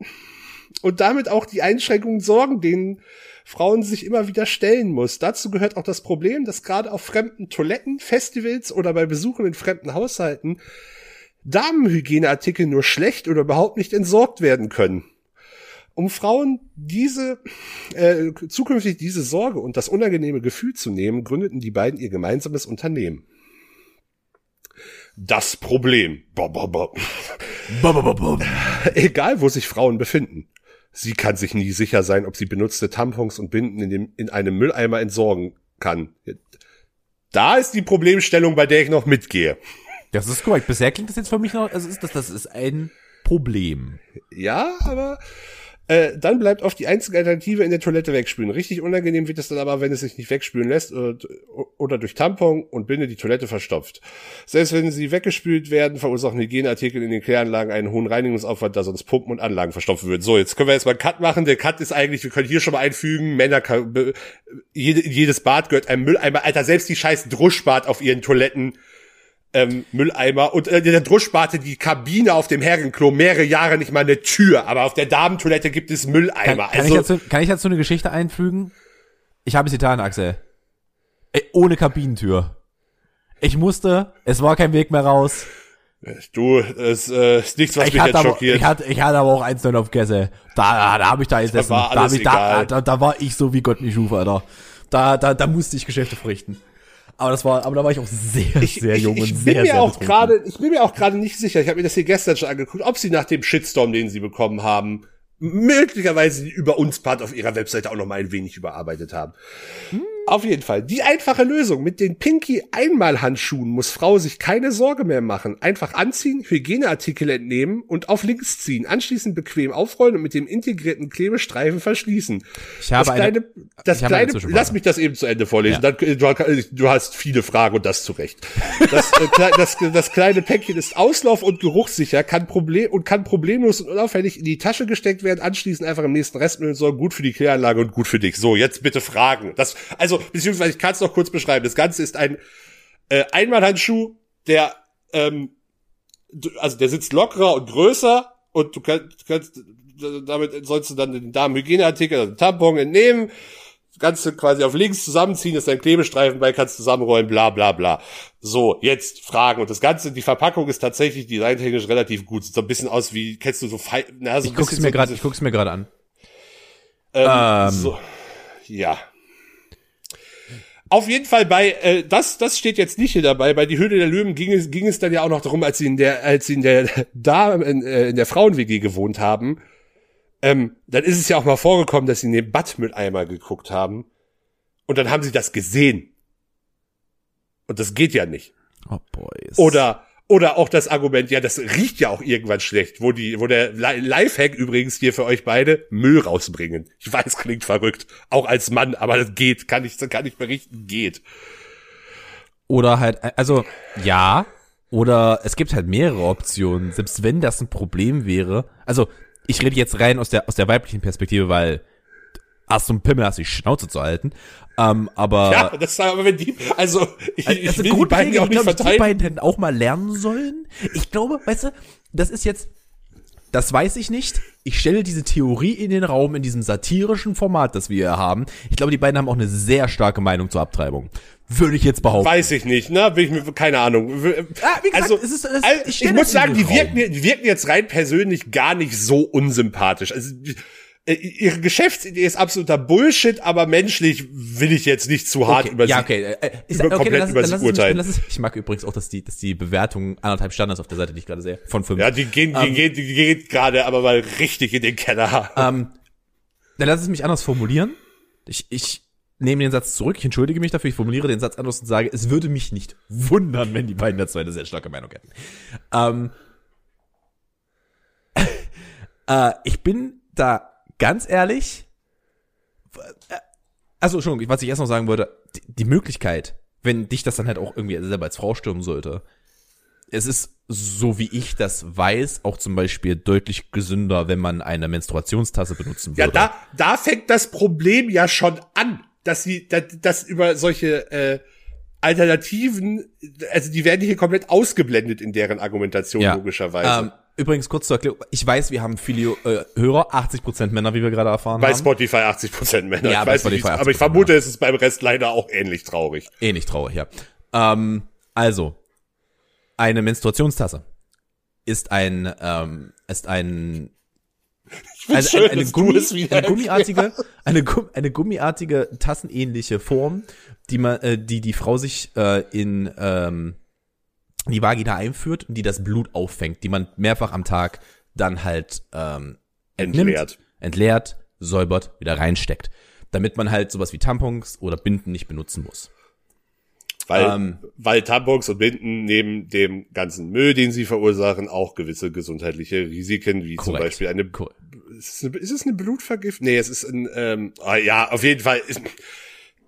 Und damit auch die Einschränkungen sorgen, denen Frauen sich immer wieder stellen muss. Dazu gehört auch das Problem, dass gerade auf fremden Toiletten, Festivals oder bei Besuchen in fremden Haushalten Damenhygieneartikel nur schlecht oder überhaupt nicht entsorgt werden können. Um Frauen diese äh, zukünftig diese Sorge und das unangenehme Gefühl zu nehmen, gründeten die beiden ihr gemeinsames Unternehmen. Das Problem. Bo, bo, bo. Egal, wo sich Frauen befinden. Sie kann sich nie sicher sein, ob sie benutzte Tampons und Binden in, dem, in einem Mülleimer entsorgen kann. Da ist die Problemstellung, bei der ich noch mitgehe. Das ist korrekt. Bisher klingt das jetzt für mich noch, also ist das, das ist ein Problem. Ja, aber äh, dann bleibt oft die einzige Alternative in der Toilette wegspülen. Richtig unangenehm wird es dann aber, wenn es sich nicht wegspülen lässt oder, oder durch Tampon und Binde die Toilette verstopft. Selbst wenn sie weggespült werden, verursachen Hygieneartikel in den Kläranlagen einen hohen Reinigungsaufwand, da sonst Pumpen und Anlagen verstopfen würden. So, jetzt können wir erstmal einen Cut machen. Der Cut ist eigentlich, wir können hier schon mal einfügen, Männer, jede, jedes Bad gehört einem Mülleimer. Alter, selbst die scheiß Druschbad auf ihren Toiletten ähm, Mülleimer und äh, der Druschbarte die Kabine auf dem Herrenklo mehrere Jahre nicht mal eine Tür, aber auf der Damentoilette gibt es Kann, Mülleimer. kann, also ich dazu, kann ich dazu eine Geschichte einfügen? Ich habe es getan, Axel. Ey, ohne Kabinentür. Ich musste, es war kein Weg mehr raus. du, es äh, ist nichts, was Ich mich jetzt aber, schockiert. ich, hatte, ich hatte aber auch eins auf Kesse. Da, da habe ich da gesessen. war Da, alles hab ich, da, da, da war ich so wie Gott mich schuf, Alter. Da, da, da musste ich Geschäfte verrichten. Aber das war, aber da war ich auch sehr, sehr jung ich, und ich sehr, bin mir sehr auch gerade, ich bin mir auch gerade nicht sicher. Ich habe mir das hier gestern schon angeguckt, ob sie nach dem Shitstorm, den sie bekommen haben, möglicherweise über uns Part auf ihrer Webseite auch noch mal ein wenig überarbeitet haben. Auf jeden Fall. Die einfache Lösung. Mit den Pinky-Einmalhandschuhen muss Frau sich keine Sorge mehr machen. Einfach anziehen, Hygieneartikel entnehmen und auf links ziehen. Anschließend bequem aufrollen und mit dem integrierten Klebestreifen verschließen. Ich habe das eine- kleine, das eine kleine, Zwischenfrage. lass mich das eben zu Ende vorlesen. Ja. Dann, du, du hast viele Fragen und das zu Recht. Das, äh, das, das kleine Päckchen ist auslauf- und geruchssicher, kann problem und kann problemlos und unauffällig in die Tasche gesteckt werden. Anschließend einfach im nächsten Restmüll sorgen. Gut für die Kläranlage und gut für dich. So, jetzt bitte Fragen. Das, also, beziehungsweise ich kann es noch kurz beschreiben. Das Ganze ist ein äh, Einmalhandschuh, der, ähm, du, also der sitzt lockerer und größer und du kannst, kannst damit sollst du dann den Damenhygieneartikel, also den Tampon entnehmen, das Ganze quasi auf links zusammenziehen, ist ein Klebestreifen bei, kannst zusammenrollen, bla bla bla. So, jetzt Fragen. Und das Ganze, die Verpackung ist tatsächlich designtechnisch relativ gut. Sieht so ein bisschen aus wie, kennst du so na, so Ich guck's mir so gerade, diese- ich guck's mir gerade an. ähm, Ähm. So, ja. Auf jeden Fall bei, äh, das, das steht jetzt nicht hier dabei. Bei die Höhle der Löwen ging es, ging es dann ja auch noch darum, als sie in der, als sie in der, *laughs* da, in, äh, in der Frauen-WG gewohnt haben, ähm, dann ist es ja auch mal vorgekommen, dass sie in den Badmülleimer geguckt haben. Und dann haben sie das gesehen. Und das geht ja nicht. Oh, boys. Oder, oder auch das Argument, ja, das riecht ja auch irgendwann schlecht, wo die, wo der Li- Lifehack übrigens hier für euch beide, Müll rausbringen. Ich weiß, klingt verrückt. Auch als Mann, aber das geht, kann ich, kann ich berichten, geht. Oder halt, also, ja. Oder es gibt halt mehrere Optionen, selbst wenn das ein Problem wäre. Also, ich rede jetzt rein aus der, aus der weiblichen Perspektive, weil hast du einen Pimmel, hast du die Schnauze zu halten. Ähm, aber Ja, das aber wenn die, also, ich, ich also will die beiden ja auch nicht ich glaube, die beiden hätten auch mal lernen sollen. Ich glaube, weißt du, das ist jetzt, das weiß ich nicht. Ich stelle diese Theorie in den Raum in diesem satirischen Format, das wir hier haben. Ich glaube, die beiden haben auch eine sehr starke Meinung zur Abtreibung. Würde ich jetzt behaupten. Weiß ich nicht, ne? Bin ich mir, keine Ahnung. Ah, gesagt, also, es ist- es- also, ich ich, muss sagen, die wirken, die wirken jetzt rein persönlich gar nicht so unsympathisch. Also, ihre Geschäftsidee ist absoluter Bullshit, aber menschlich will ich jetzt nicht zu hart über ja, sie. okay. Äh, ich, über- okay, komplett lass, über sie mich, urteilen. es, ich mag übrigens auch, dass die, dass die Bewertung anderthalb Standards auf der Seite, die ich gerade sehe, von fünf. Ja, die gehen, die Ähm, geht, die geht gerade aber mal richtig in den Keller. Ähm, dann lass es mich anders formulieren. Ich, ich nehme den Satz zurück, ich entschuldige mich dafür, ich formuliere den Satz anders und sage, es würde mich nicht wundern, wenn die beiden dazu eine sehr starke Meinung hätten. Ähm, *laughs* äh, ich bin da ganz ehrlich, also schon, was ich erst noch sagen wollte, die, die Möglichkeit, wenn dich das dann halt auch irgendwie selber als Frau stürmen sollte, es ist, so wie ich das weiß, auch zum Beispiel deutlich gesünder, wenn man eine Menstruationstasse benutzen Ja, würde. da, da fängt das Problem ja schon an, dass sie, dass, dass über solche äh, Alternativen, also die werden hier komplett ausgeblendet in deren Argumentation logischerweise. Ähm, übrigens kurz zur Erklärung, ich weiß, wir haben viele äh, Hörer, 80% Männer, wie wir gerade erfahren bei haben. Spotify 80% Männer. Ja, ich bei weiß nicht, Spotify wie's- aber ich 80%, vermute, es ist beim Rest leider auch ähnlich traurig. Nicht traurig, ja. Ähm, also, eine Menstruationstasse ist ein, ähm, ist ein also schön, eine, Gummi, eine gummiartige, eine, eine gummiartige tassenähnliche Form, die man, äh, die die Frau sich äh, in ähm, die Vagina einführt und die das Blut auffängt, die man mehrfach am Tag dann halt ähm, entnimmt, Entleert. entleert, säubert, wieder reinsteckt, damit man halt sowas wie Tampons oder Binden nicht benutzen muss. Weil, Ähm. weil Tampons und Binden neben dem ganzen Müll, den sie verursachen, auch gewisse gesundheitliche Risiken, wie zum Korrekt. Beispiel eine, Korrekt. ist es eine, ist es eine Blutvergiftung? Nee, es ist ein, ähm, ah, ja, auf jeden Fall ist,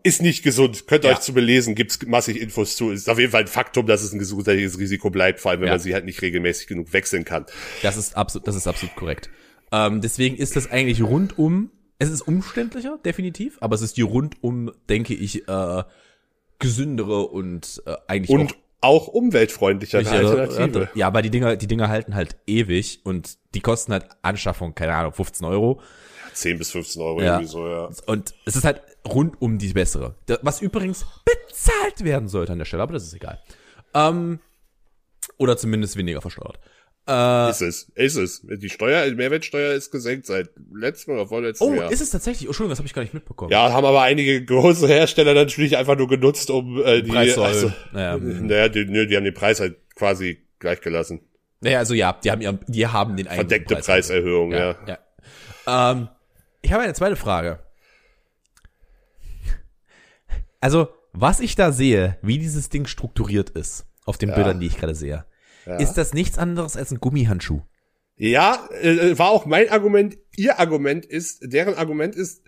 ist nicht gesund. Könnt ihr Ja. euch zu belesen, gibt's massig Infos zu. Ist auf jeden Fall ein Faktum, dass es ein gesundheitliches Risiko bleibt, vor allem wenn Ja. man sie halt nicht regelmäßig genug wechseln kann. Das ist absolut, das ist absolut korrekt. Ähm, deswegen ist das eigentlich rundum, es ist umständlicher, definitiv, aber es ist die rundum, denke ich, äh, gesündere und äh, eigentlich Und auch auch Alternative. Ja, aber die Dinger, die Dinger halten halt ewig und die kosten halt Anschaffung, keine Ahnung, 15 Euro. 10 bis 15 Euro Ja. irgendwie so, ja. Und es ist halt rundum die bessere. Was übrigens bezahlt werden sollte an der Stelle, aber das ist egal. Ähm, oder zumindest weniger versteuert. Äh, Ist es, ist es. Die Steuer, die Mehrwertsteuer ist gesenkt seit letztem oder vorletztem oh, Jahr. ist es tatsächlich? Oh, Entschuldigung, das habe ich gar nicht mitbekommen. Ja, haben aber einige große Hersteller natürlich einfach nur genutzt, um äh, die, Preis zu also. Naja, hm. naja, die, nö, die haben den Preis halt quasi gleich gelassen. Naja, also ja, die haben, die haben den eigenen Verdeckte Preis. Preiserhöhung, ja. Ja. ja. Ähm, ich habe eine zweite Frage. also, was ich da sehe, wie dieses Ding strukturiert ist, auf den Ja. Bildern, die ich gerade sehe, ist das nichts anderes als ein Gummihandschuh. Ja, äh, war auch mein Argument. Ihr Argument ist, deren Argument ist,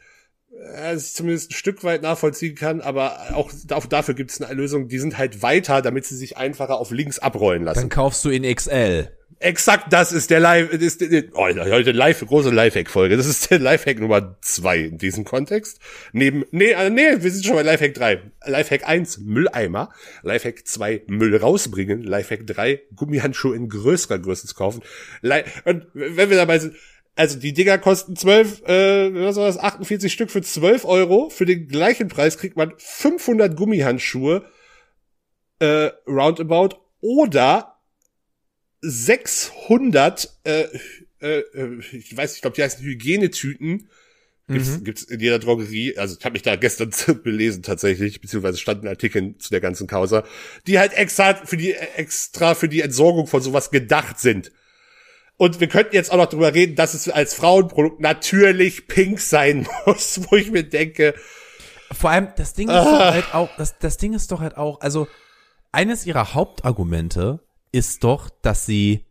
äh, dass ich zumindest ein Stück weit nachvollziehen kann, aber auch auch dafür gibt es eine Lösung. Die sind halt weiter, damit sie sich einfacher auf links abrollen lassen. Dann kaufst du in XL. Exakt das ist der Live, ist, oh, heute live, große Lifehack-Folge. Das ist der Lifehack Nummer zwei in diesem Kontext. Neben, nee, äh, nee, wir sind schon bei Lifehack drei. Lifehack eins Mülleimer. Lifehack zwei Müll rausbringen. Lifehack drei Gummihandschuhe in größerer Größe zu kaufen. Und wenn wir dabei sind, also die Dinger kosten 12, äh, was war das, 48 Stück für 12 Euro. Für den gleichen Preis kriegt man 500 Gummihandschuhe, äh, roundabout. Oder 600, äh, äh, äh, ich weiß, ich glaube, die heißen Hygienetüten. Gibt's, gibt's in jeder Drogerie. Also ich habe mich da gestern *laughs* belesen tatsächlich, beziehungsweise standen Artikel zu der ganzen Causa, die halt extra für die extra für die Entsorgung von sowas gedacht sind. Und wir könnten jetzt auch noch drüber reden, dass es als Frauenprodukt natürlich pink sein *laughs* muss, wo ich mir denke, Vor allem, das Ding ist doch halt auch, das, das Ding ist doch halt auch, also eines ihrer Hauptargumente ist doch, dass sie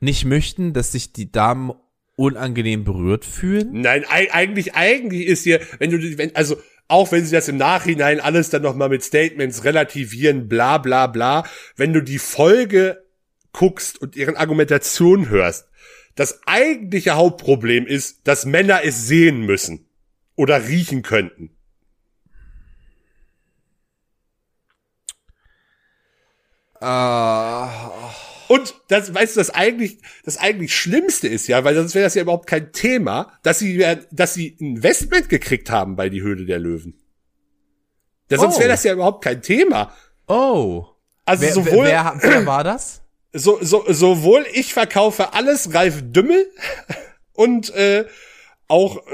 nicht möchten, dass sich die Damen unangenehm berührt fühlen. Nein, ei- eigentlich, eigentlich ist hier, wenn du, wenn, also, auch wenn sie das im Nachhinein alles dann nochmal mit Statements relativieren, bla, bla, bla, wenn du die Folge guckst und ihren Argumentationen hörst, das eigentliche Hauptproblem ist, dass Männer es sehen müssen oder riechen könnten. Und das, weißt du, das eigentlich, das eigentlich Schlimmste ist ja, weil sonst wäre das ja überhaupt kein Thema, dass sie, ja- dass sie Investment gekriegt haben bei die Höhle der Löwen. Ja, sonst Oh. wäre das ja überhaupt kein Thema. Oh. Also Wer, sowohl, wer, wer, wer war das? so, so, sowohl ich verkaufe alles Ralf Dümmel *laughs* und äh, auch äh,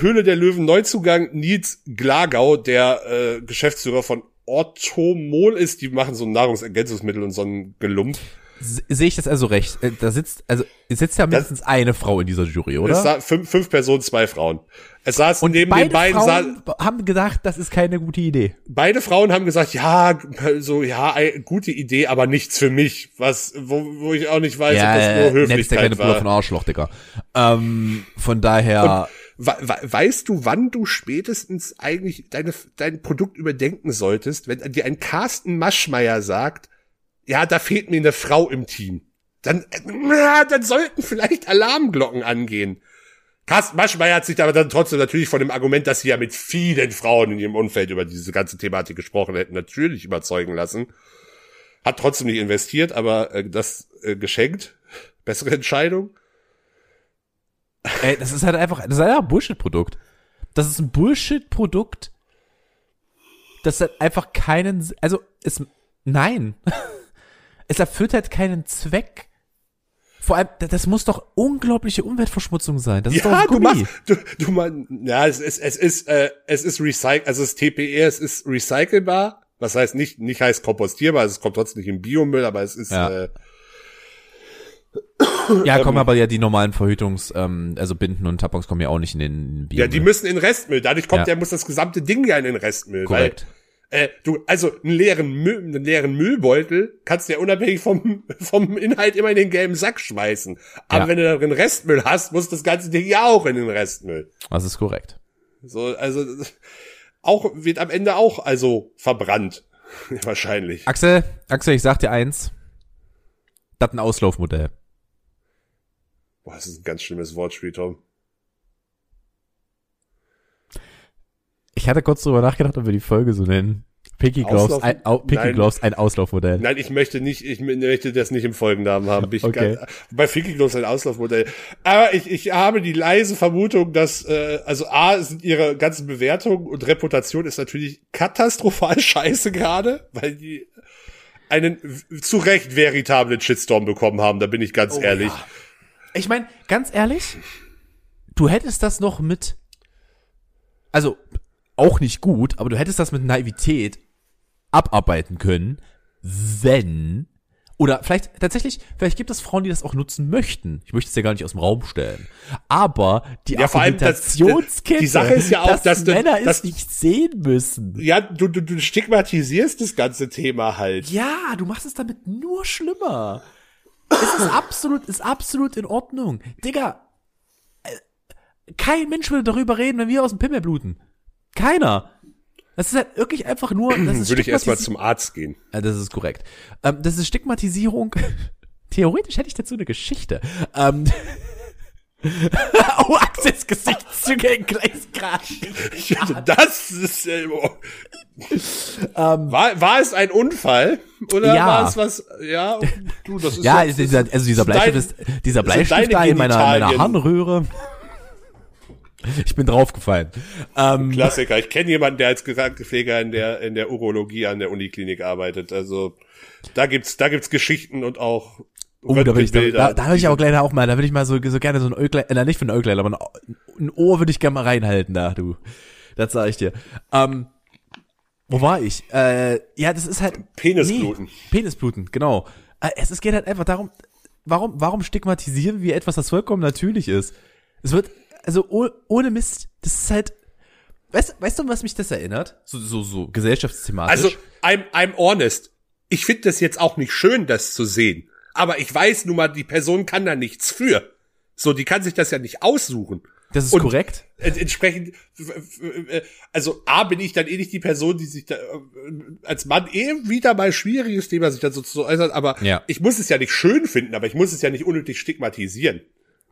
Höhle der Löwen Neuzugang Nils Glagau, der äh, Geschäftsführer von Orthomol ist. Die machen so ein Nahrungsergänzungsmittel und so ein Gelump. Se- Sehe ich das also recht? Äh, Da sitzt, also es sitzt ja mindestens eine Frau in dieser Jury, Es oder? sa fünf, fünf Personen, zwei Frauen. Es saß Und neben beide den beiden Frauen haben gedacht, das ist keine gute Idee. beide Frauen haben gesagt, ja, so ja, gute Idee, aber nichts für mich. Was wo, wo ich auch nicht weiß, ob das nur nett ist der Höflichkeit kleine Bruder von Arschloch, Digga. Ähm, von daher, we weißt du, wann du spätestens eigentlich deine, dein Produkt überdenken solltest, wenn dir ein Carsten Maschmeyer sagt, ja, da fehlt mir eine Frau im Team. Dann, äh, na, dann sollten vielleicht Alarmglocken angehen. Carsten Maschmeyer hat sich aber dann trotzdem natürlich von dem Argument, dass sie ja mit vielen Frauen in ihrem Umfeld über diese ganze Thematik gesprochen hätten, natürlich überzeugen lassen. Hat trotzdem nicht investiert, aber äh, das äh, geschenkt. Bessere Entscheidung. Ey, das ist halt einfach, das ist halt ein Bullshit-Produkt. Das ist ein Bullshit-Produkt, das hat einfach keinen, also es, nein. *laughs* es erfüllt halt keinen Zweck. Vor allem, da- das muss doch unglaubliche Umweltverschmutzung sein. Das ist doch Ja, du machst, du, du man, ja, es ist, es ist, äh, es ist recyc, also es ist TPE, es ist recycelbar. Was heißt nicht, nicht heißt kompostierbar, also es kommt trotzdem nicht in Biomüll, aber es ist, Ja. äh, Ja, kommen aber ja die normalen Verhütungs, ähm, also Binden und Tampons kommen ja auch nicht in den Bio. ja, die müssen in Restmüll. Dadurch kommt Ja. ja, muss das gesamte Ding ja in den Restmüll. Korrekt. Weil, äh, du, also einen leeren Müll, einen leeren Müllbeutel kannst du ja unabhängig vom, *laughs* vom Inhalt immer in den gelben Sack schmeißen. Aber Ja. wenn du darin Restmüll hast, muss das ganze Ding ja auch in den Restmüll. Das ist korrekt. So, also, auch, wird am Ende auch, also, verbrannt. *laughs* Wahrscheinlich. Axel, Axel, ich sag dir eins. Das ist ein Auslaufmodell. Boah, das ist ein ganz schlimmes Wortspiel, Tom. Ich hatte kurz drüber nachgedacht, ob wir die Folge so nennen. Pinky Gloves, ein, au, Pinky Nein. Gloves, ein Auslaufmodell. Nein, ich möchte nicht, ich möchte das nicht im Folgennamen haben. Ich Okay. ganz, bei Fickiglos ein Auslaufmodell. Aber ich, ich habe die leise Vermutung, dass, äh, also A, sind ihre ganzen Bewertungen und Reputation ist natürlich katastrophal *laughs* scheiße gerade, weil die einen zu Recht veritablen Shitstorm bekommen haben, da bin ich ganz ehrlich. Ich meine, ganz ehrlich, du hättest das noch mit, also auch nicht gut, aber du hättest das mit Naivität abarbeiten können, wenn, Oder vielleicht, tatsächlich, vielleicht gibt es Frauen, die das auch nutzen möchten. Ich möchte es ja gar nicht aus dem Raum stellen. Aber die Ja, Argumentationskette, die Sache ist ja auch, dass du- Männer dass- es nicht sehen müssen. Ja, du, du, du stigmatisierst das ganze Thema halt. Ja, du machst es damit nur schlimmer. Es ist absolut, ist absolut in Ordnung. Digga, äh, kein Mensch würde darüber reden, wenn wir aus dem Pimmel bluten. Keiner. Das ist halt wirklich einfach nur, das ist Würde ich erstmal zum Arzt gehen. Ja, das ist korrekt. Ähm, das ist Stigmatisierung. *laughs* Theoretisch hätte ich dazu eine Geschichte. Ähm, *laughs* *laughs* oh, Axels Gesichtszüge in Gleisgrad. Das ist, äh, oh. war, war es ein Unfall? Oder. Ja. war es was, ja, du, das ist Ja, so- ist dieser, also dieser dein- Bleistift ist, dieser das sind Bleistift da in meiner, meiner. Harnröhre. Ich bin draufgefallen. Ähm, Klassiker. Ich kenne jemanden, der als Krankenpfleger in der, in der Urologie an der Uniklinik arbeitet. Also, da gibt's, da gibt's Geschichten und auch Oh, da will ich, da, da, da will ich auch gleich auch mal, da will ich mal so, so gerne so ein Äuglein, äh, nicht für ein Äuglein, aber ein, ein Ohr würde ich gerne mal reinhalten da, du. Das sag ich dir. Ähm, wo war ich? Äh, ja, das ist halt. Penisbluten. Nee, Penisbluten, genau. Äh, es, es geht halt einfach darum, warum, warum stigmatisieren wir etwas, das vollkommen natürlich ist? Es wird, also oh, ohne Mist, das ist halt. Weißt, weißt du, was mich das erinnert? So, so, so gesellschaftsthematisch. Also, I'm, I'm honest. Ich finde das jetzt auch nicht schön, das zu sehen. Aber ich weiß nun mal, die Person kann da nichts für. So, die kann sich das ja nicht aussuchen. das ist und- korrekt. Ent- Entsprechend, äh, also A, bin ich dann eh nicht die Person, die sich da, äh, als Mann eh wieder mal schwieriges Thema sich dann so zu äußern, aber Ja. ich muss es ja nicht schön finden, aber ich muss es ja nicht unnötig stigmatisieren.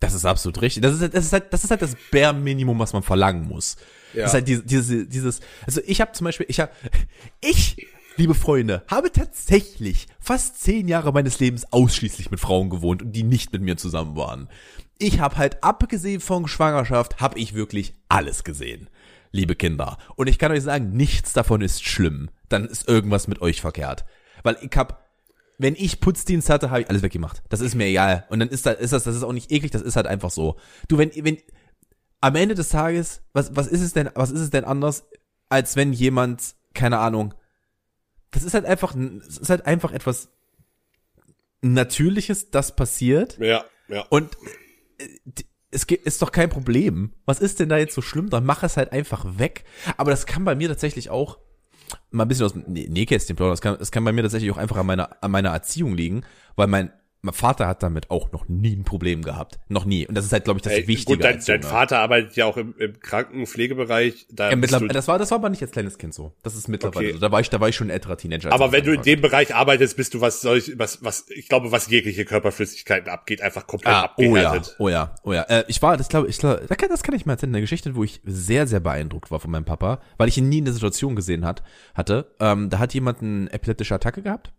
Das ist absolut richtig. Das ist, halt- das ist halt, das ist halt das Bare Minimum, was man verlangen muss. Ja. Das ist halt diese, diese, dieses, also ich habe zum Beispiel, ich habe, *laughs* ich, liebe Freunde, habe tatsächlich fast zehn Jahre meines Lebens ausschließlich mit Frauen gewohnt und die nicht mit mir zusammen waren. Ich habe halt, abgesehen von Schwangerschaft, habe ich wirklich alles gesehen, liebe Kinder. Und ich kann euch sagen, nichts davon ist schlimm. Dann ist irgendwas mit euch verkehrt. Weil ich hab wenn ich Putzdienst hatte, habe ich alles weggemacht. Das ist mir egal. Und dann ist das, ist das, das ist auch nicht eklig, das ist halt einfach so. Du, wenn, wenn, am Ende des Tages, was, was ist es denn, was ist es denn anders, als wenn jemand, keine Ahnung, das ist halt einfach, es ist halt einfach etwas Natürliches, das passiert. Ja, ja. Und äh, es ist doch kein Problem. Was ist denn da jetzt so schlimm? Dann mach es halt einfach weg. Aber das kann bei mir tatsächlich auch mal ein bisschen aus dem Nä- Nähkästchen plaudern. Das kann, das kann bei mir tatsächlich auch einfach an meiner, an meiner Erziehung liegen, weil mein, mein Vater hat damit auch noch nie ein Problem gehabt. Noch nie. Und das ist halt, glaube ich, das Ey, Wichtige. gut, dein, dein. Vater arbeitet ja auch im, im Krankenpflegebereich. Da Ja, mittlerweile, das war, das war aber nicht als kleines Kind so. Das ist mittlerweile Okay. so. Da war ich, da war ich schon ein älterer Teenager. aber ich wenn du in dem Bereich arbeitest, bist du was solch, was, was, ich glaube, was jegliche Körperflüssigkeiten abgeht, einfach komplett Ah, oh ja, abgehärtet. oh ja, oh ja. Äh, ich war, das glaube ich, das kann, das kann ich mal erzählen, eine Geschichte, wo ich sehr, sehr beeindruckt war von meinem Papa, weil ich ihn nie in der Situation gesehen hat, hatte. Ähm, da hat jemand eine epileptische Attacke gehabt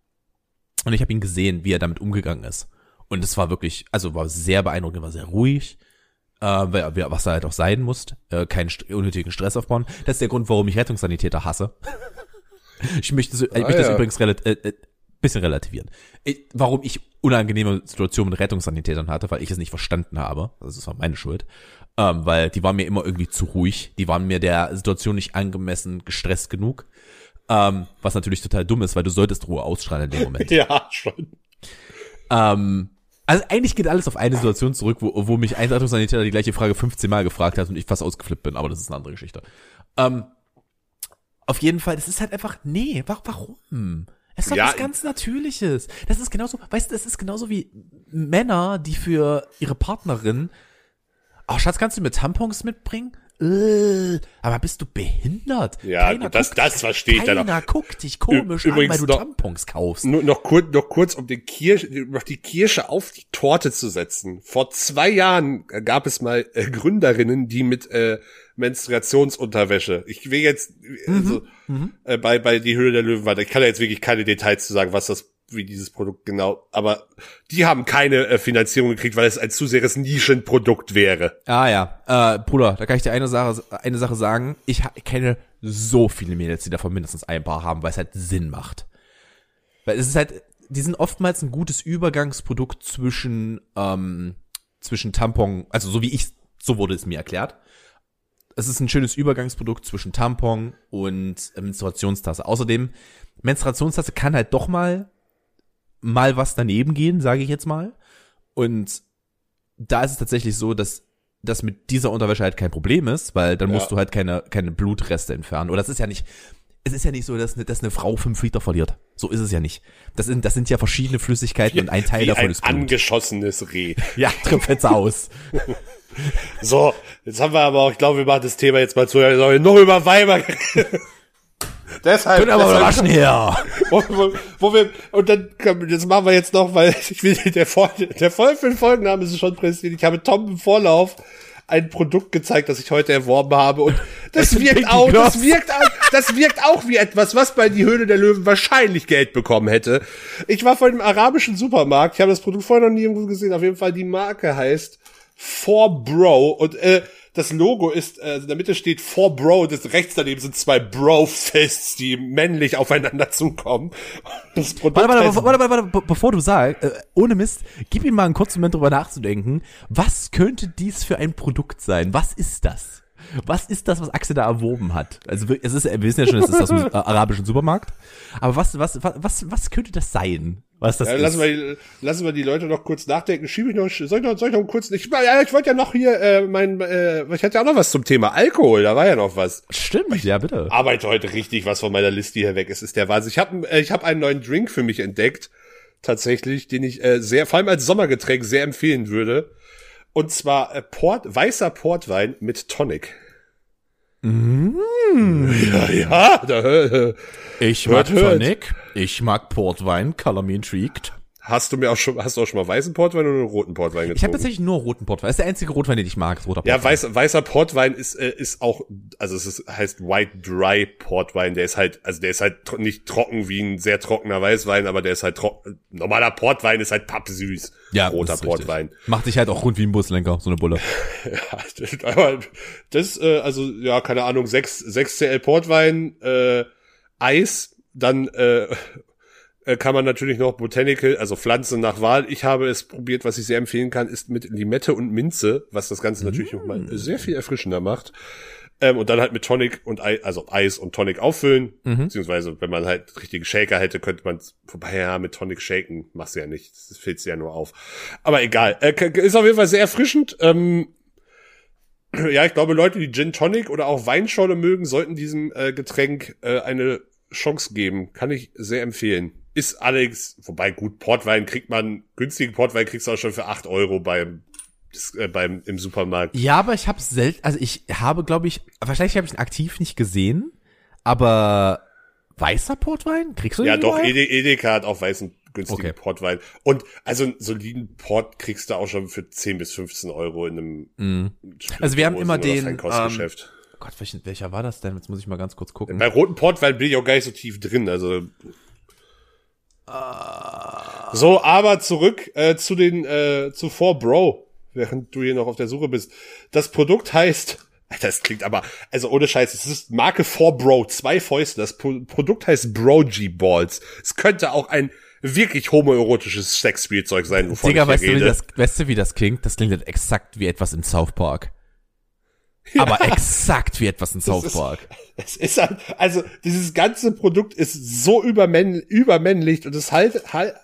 und ich habe ihn gesehen, wie er damit umgegangen ist. Und es war wirklich, also war sehr beeindruckend, war sehr ruhig, äh, was er halt auch sein muss, äh, keinen st unnötigen Stress aufbauen. Das ist der Grund, warum ich Rettungssanitäter hasse. *laughs* ich möchte, so, ich möchte das ja. übrigens relat äh, äh, bisschen relativieren. Ich, warum ich unangenehme Situationen mit Rettungssanitätern hatte, weil ich es nicht verstanden habe. Also das war meine Schuld. Ähm, weil die waren mir immer irgendwie zu ruhig. Die waren mir der Situation nicht angemessen gestresst genug. Ähm, was natürlich total dumm ist, weil du solltest Ruhe ausstrahlen in dem Moment. *laughs* Ja, schon. Ähm, also eigentlich geht alles auf eine Situation zurück, wo, wo mich ein Rettungssanitäter die gleiche Frage 15 Mal gefragt hat und ich fast ausgeflippt bin, aber das ist eine andere Geschichte. Ähm, auf jeden Fall, das ist halt einfach, nee, wa warum? Es ist doch Ja, was ganz Natürliches. Das ist genauso, weißt du, das ist genauso wie Männer, die für ihre Partnerin, ach Schatz, kannst du mir Tampons mitbringen? Äh, aber bist du behindert? Ja, das- das verstehe ich dann Keiner auch. guckt dich komisch Ü- an, weil übrigens du noch- Tampons kaufst. Nur noch kurz, noch kurz, um den Kirsch, noch die Kirsche auf die Torte zu setzen. Vor zwei Jahren gab es mal äh, Gründerinnen, die mit äh, Menstruationsunterwäsche. Ich will jetzt also, äh, bei bei die Höhle der Löwen weiter. Ich kann da jetzt wirklich keine Details zu sagen, was das wie dieses Produkt genau. Aber die haben keine äh, Finanzierung gekriegt, weil es ein zu seres Nischenprodukt wäre. Ah ja, äh, Bruder, da kann ich dir eine Sache, eine Sache sagen. Ich kenne so viele Mädels, die davon mindestens ein paar haben, weil es halt Sinn macht. Weil es ist halt, die sind oftmals ein gutes Übergangsprodukt zwischen, ähm, zwischen Tampon, also so wie ich, so wurde es mir erklärt. Es ist ein schönes Übergangsprodukt zwischen Tampon und Menstruationstasse. Außerdem, Menstruationstasse kann halt doch mal mal was daneben gehen, sage ich jetzt mal. Und da ist es tatsächlich so, dass das mit dieser Unterwäsche halt kein Problem ist, weil dann Ja. musst du halt keine, keine Blutreste entfernen. Oder das ist ja nicht, es ist ja nicht so, dass eine, dass eine Frau fünf Liter verliert. So ist es ja nicht. Das sind, das sind ja verschiedene Flüssigkeiten und ein Teil Wie davon ein ist Blut. angeschossenes Reh. *laughs* Ja, trifft jetzt aus. *laughs* So, jetzt haben wir aber auch, ich glaube, wir machen das Thema jetzt mal zu, noch über Weiber. *laughs* deshalb, Können aber deshalb waschen her. *laughs* wo, wo, wo wir, und dann, das machen wir jetzt noch, weil ich will, der, Vol der Vol für den Folgenname ist schon präsentiert. Ich habe Tom im Vorlauf ein Produkt gezeigt, das ich heute erworben habe und das sind wirkt auch, das wirkt auch, das wirkt auch wie etwas, was bei die Höhle der Löwen wahrscheinlich Geld bekommen hätte. Ich war vor einem arabischen Supermarkt, ich habe das Produkt vorher noch nie irgendwo gesehen, auf jeden Fall die Marke heißt For Bro und äh, das Logo ist, äh, in der Mitte steht For Bro das rechts daneben sind zwei Bro-Fists, die männlich aufeinander zukommen. *laughs* Das Produkt Warte, warte, warte, warte, warte, warte, be- bevor du sagst, äh, ohne Mist, gib ihm mal einen kurzen Moment drüber nachzudenken. Was könnte dies für ein Produkt sein? Was ist das? Was ist das, was Axel da erworben hat? Also es ist, wir wissen ja schon, es ist aus dem äh, arabischen Supermarkt. Aber was, was, was, was, was könnte das sein? Was das Ja, ist? lassen, wir, die- lassen wir die Leute noch kurz nachdenken. Schiebe ich noch, soll ich noch, soll ich noch kurz, ich, ja, ich wollte ja noch hier, äh, mein, äh, ich hatte ja auch noch was zum Thema Alkohol, da war ja noch was. Stimmt, ja bitte. Arbeite heute richtig was von meiner Liste hier weg. Es ist der Wahnsinn. Ich habe äh, ich hab einen neuen Drink für mich entdeckt, tatsächlich, den ich äh, sehr, vor allem als Sommergetränk sehr empfehlen würde. Und zwar äh, Port, weißer Portwein mit Tonic. Ja, ja, da, äh, Ich Hört, mag hört. Tonic, ich mag Portwein, Color Me Intrigued. Hast du mir auch schon, hast du auch schon mal weißen Portwein oder einen roten Portwein getrunken? Ich habe tatsächlich nur roten Portwein. Das ist der einzige Rotwein, den ich mag, roter Ja, Portwein. weiß, weißer Portwein ist, äh, ist auch, also es ist, heißt White Dry Portwein. Der ist halt, also der ist halt nicht trocken wie ein sehr trockener Weißwein, aber der ist halt trocken. Normaler Portwein ist halt pappsüß. ja, roter. Portwein. Macht dich halt auch rund wie ein Buslenker, so eine Bulle. *laughs* Ja, aber das, äh, also, ja, keine Ahnung, 6, 6 CL Portwein, äh, Eis, dann, äh, äh, kann man natürlich noch Botanical, also Pflanzen nach Wahl. Ich habe es probiert, was ich sehr empfehlen kann, ist mit Limette und Minze, was das Ganze natürlich nochmal sehr viel erfrischender macht. Ähm, und dann halt mit Tonic und Ei, also Eis und Tonic auffüllen. Beziehungsweise, wenn man halt richtige Shaker hätte, könnte man, wobei ja, mit Tonic shaken machst du ja nicht. Das fällt ja nur auf. Aber egal. Äh, ist auf jeden Fall sehr erfrischend. Ähm, *clears throat* ja, ich glaube, Leute, die Gin Tonic oder auch Weinschorle mögen, sollten diesem äh, Getränk äh, eine Chance geben. Kann ich sehr empfehlen. Ist allerdings, wobei gut, Portwein kriegt man, günstigen Portwein kriegst du auch schon für 8 Euro beim, äh, beim im Supermarkt. Ja, aber ich habe selten, also ich habe, glaube ich, wahrscheinlich habe ich ihn aktiv nicht gesehen, aber weißer Portwein kriegst du Ja, doch? Ede, Edeka hat auch weißen günstigen Okay. Portwein. Und also einen soliden Port kriegst du auch schon für 10 bis 15 Euro in einem Mhm. Also wir haben immer den. Oh Gott, welcher war das denn? Jetzt muss ich mal ganz kurz gucken. Bei roten Portwein bin ich auch gar nicht so tief drin, also. So, aber zurück äh, zu den äh, zu 4 Bro, während du hier noch auf der Suche bist. Das Produkt heißt, *laughs* das klingt aber, also ohne Scheiß, es ist Marke 4 Bro, zwei Fäuste. Das Pro Produkt heißt Bro G Balls. Es könnte auch ein wirklich homoerotisches Sexspielzeug sein, wovon Digga, ich weißt du, hier wie rede. das, weißt du, wie das klingt? Das klingt exakt wie etwas in South Park. Aber exakt wie etwas in South Park. Es ist halt, also dieses ganze Produkt ist so übermänn, übermännlich und es halt, halt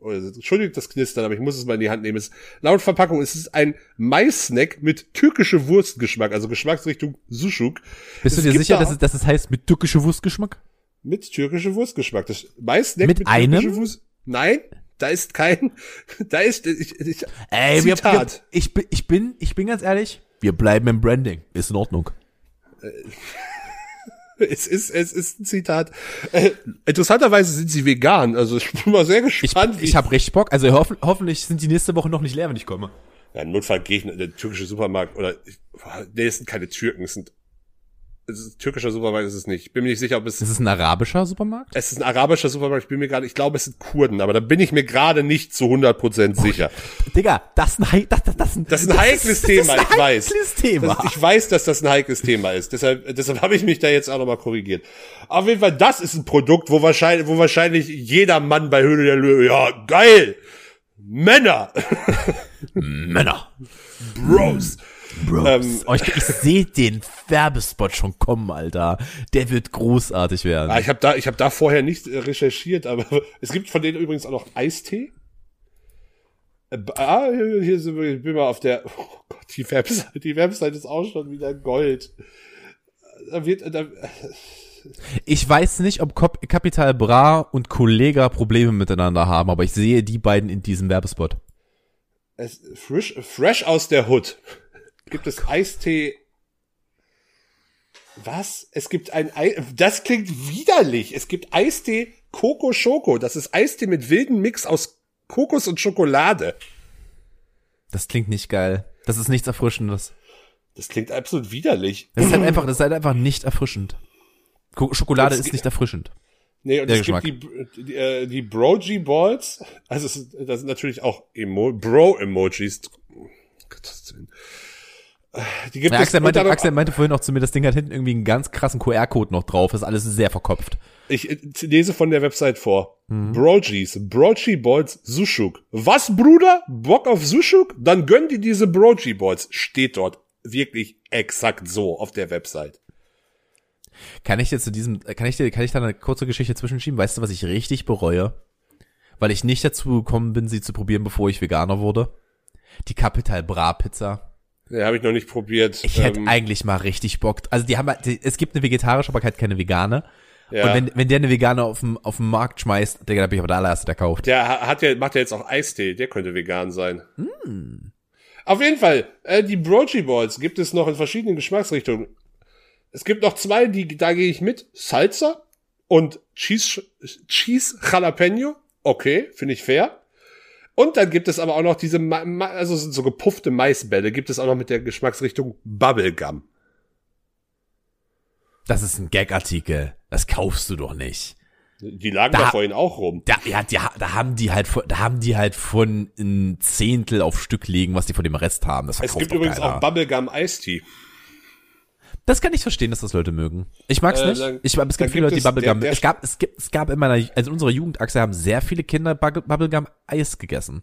oh, Entschuldigt das Knistern, aber ich muss es mal in die Hand nehmen. Es, laut Verpackung ist es ein Mais-Snack mit türkische Wurstgeschmack, also Geschmacksrichtung Sushuk. Bist du Es dir gibt sicher, da dass es, dass es heißt mit türkische Wurstgeschmack? Mit türkische Wurstgeschmack. Das Mais-Snack Mit einem? türkische Wurst. Nein, da ist kein, *laughs* da ist, ich, ich, Ey, wir, wir, Zitat. ich, bin, ich bin, ich bin ganz ehrlich, wir bleiben im Branding. Ist in Ordnung. *laughs* es ist, es ist ein Zitat. Äh, interessanterweise sind sie vegan, also ich bin mal sehr Ich, gespannt. wie- ich habe richtig Bock. Also hoffen, hoffentlich sind die nächste Woche noch nicht leer, wenn ich komme. Ja, im Notfall gehe ich in den türkischen Supermarkt oder ich- nee, es sind keine Türken, es sind türkischer Supermarkt ist es nicht. Ich bin mir nicht sicher, ob es Ist es ein arabischer Supermarkt? es ist ein arabischer Supermarkt, ich bin mir gerade, ich glaube, es sind Kurden, aber da bin ich mir gerade nicht zu 100% sicher. Digga, das ist ein, das, das, das, Das ist ein heikles das Thema, ist ein ich weiß. Thema. Das, ich weiß, dass das ein heikles Thema ist. Deshalb, deshalb habe ich mich da jetzt auch nochmal korrigiert. Auf jeden Fall, das ist ein Produkt, wo wahrscheinlich, wo wahrscheinlich jeder Mann bei Höhle der Löwe, ja, geil! Männer! *laughs* Männer. Bros! Ähm, *laughs* oh, ich ich sehe den Werbespot schon kommen, Alter. Der wird großartig werden. Ah, ich habe da, ich habe da vorher nicht äh, recherchiert, aber *laughs* es gibt von denen übrigens auch noch Eistee. Äh, Ah, hier, sind wir, ich bin mal auf der, *laughs* oh Gott, die Website, die Website ist auch schon wieder Gold. Da wird, da, Ich weiß nicht, ob Capital Bra und Kollega Probleme miteinander haben, aber ich sehe die beiden in diesem Werbespot. es, frisch, fresh aus der Hood. Gibt es Eistee? Was? Es gibt ein Ei, das klingt widerlich. Es gibt Eistee Coco Schoko. Das ist Eistee mit wilden Mix aus Kokos und Schokolade. Das klingt nicht geil. Das ist nichts Erfrischendes. Das klingt absolut widerlich. Das ist halt einfach, das ist halt einfach nicht erfrischend. Ko Schokolade ist nicht erfrischend. Nee, und Der es gibt die, die, äh, die Brogy Balls. Also das sind natürlich auch Emo Bro-Emojis. Gottes Willen. Die gibt Ja, Axel, meinte, Axel meinte vorhin auch zu mir, das Ding hat hinten irgendwie einen ganz krassen QR-Code noch drauf. Ist alles sehr verkopft. Ich lese von der Website vor. Mhm. Brogis, Brogy Balls, Sushuk. Was, Bruder? Bock auf Sushuk? Dann gönn dir diese Brogy Balls. Steht dort wirklich exakt so auf der Website. Kann ich dir zu diesem, kann ich dir, kann ich da eine kurze Geschichte zwischenschieben? Weißt du, was ich richtig bereue? Weil ich nicht dazu gekommen bin, sie zu probieren, bevor ich Veganer wurde. Die Capital Bra Pizza. Ja, habe ich noch nicht probiert. Ich hätte Ähm, eigentlich mal richtig Bock. Also die haben, halt- die, es gibt eine vegetarische, aber halt keine vegane. ja. Und wenn, wenn der eine vegane auf dem, auf dem Markt schmeißt, Digga, da bin ich aber der allererste, der kauft. Der ha- hat ja, macht ja jetzt auch Eistee, der könnte vegan sein. Hm. Auf jeden Fall, äh, die Brogy Balls gibt es noch in verschiedenen Geschmacksrichtungen. Es gibt noch zwei, die, da gehe ich mit. Salsa und Cheese, Cheese Jalapeno. Okay, finde ich fair. Und dann gibt es aber auch noch diese, also sind so gepuffte Maisbälle, gibt es auch noch mit der Geschmacksrichtung Bubblegum. Das ist ein Gag-Artikel. Das kaufst du doch nicht. Die lagen Da- da vorhin auch rum. Da, ja, die, da haben die halt, da haben die halt von ein Zehntel auf Stück legen, was die von dem Rest haben. Das Es gibt übrigens keiner. auch Bubblegum Eistee. Das kann ich verstehen, dass das Leute mögen. Ich mag's Äh, nicht. dann- ich, aber es gibt viele Leute, die Bubblegum. der- der- es gab, es gibt, es gab in meiner, also in unserer Jugendachse haben sehr viele Kinder Bubblegum Eis gegessen.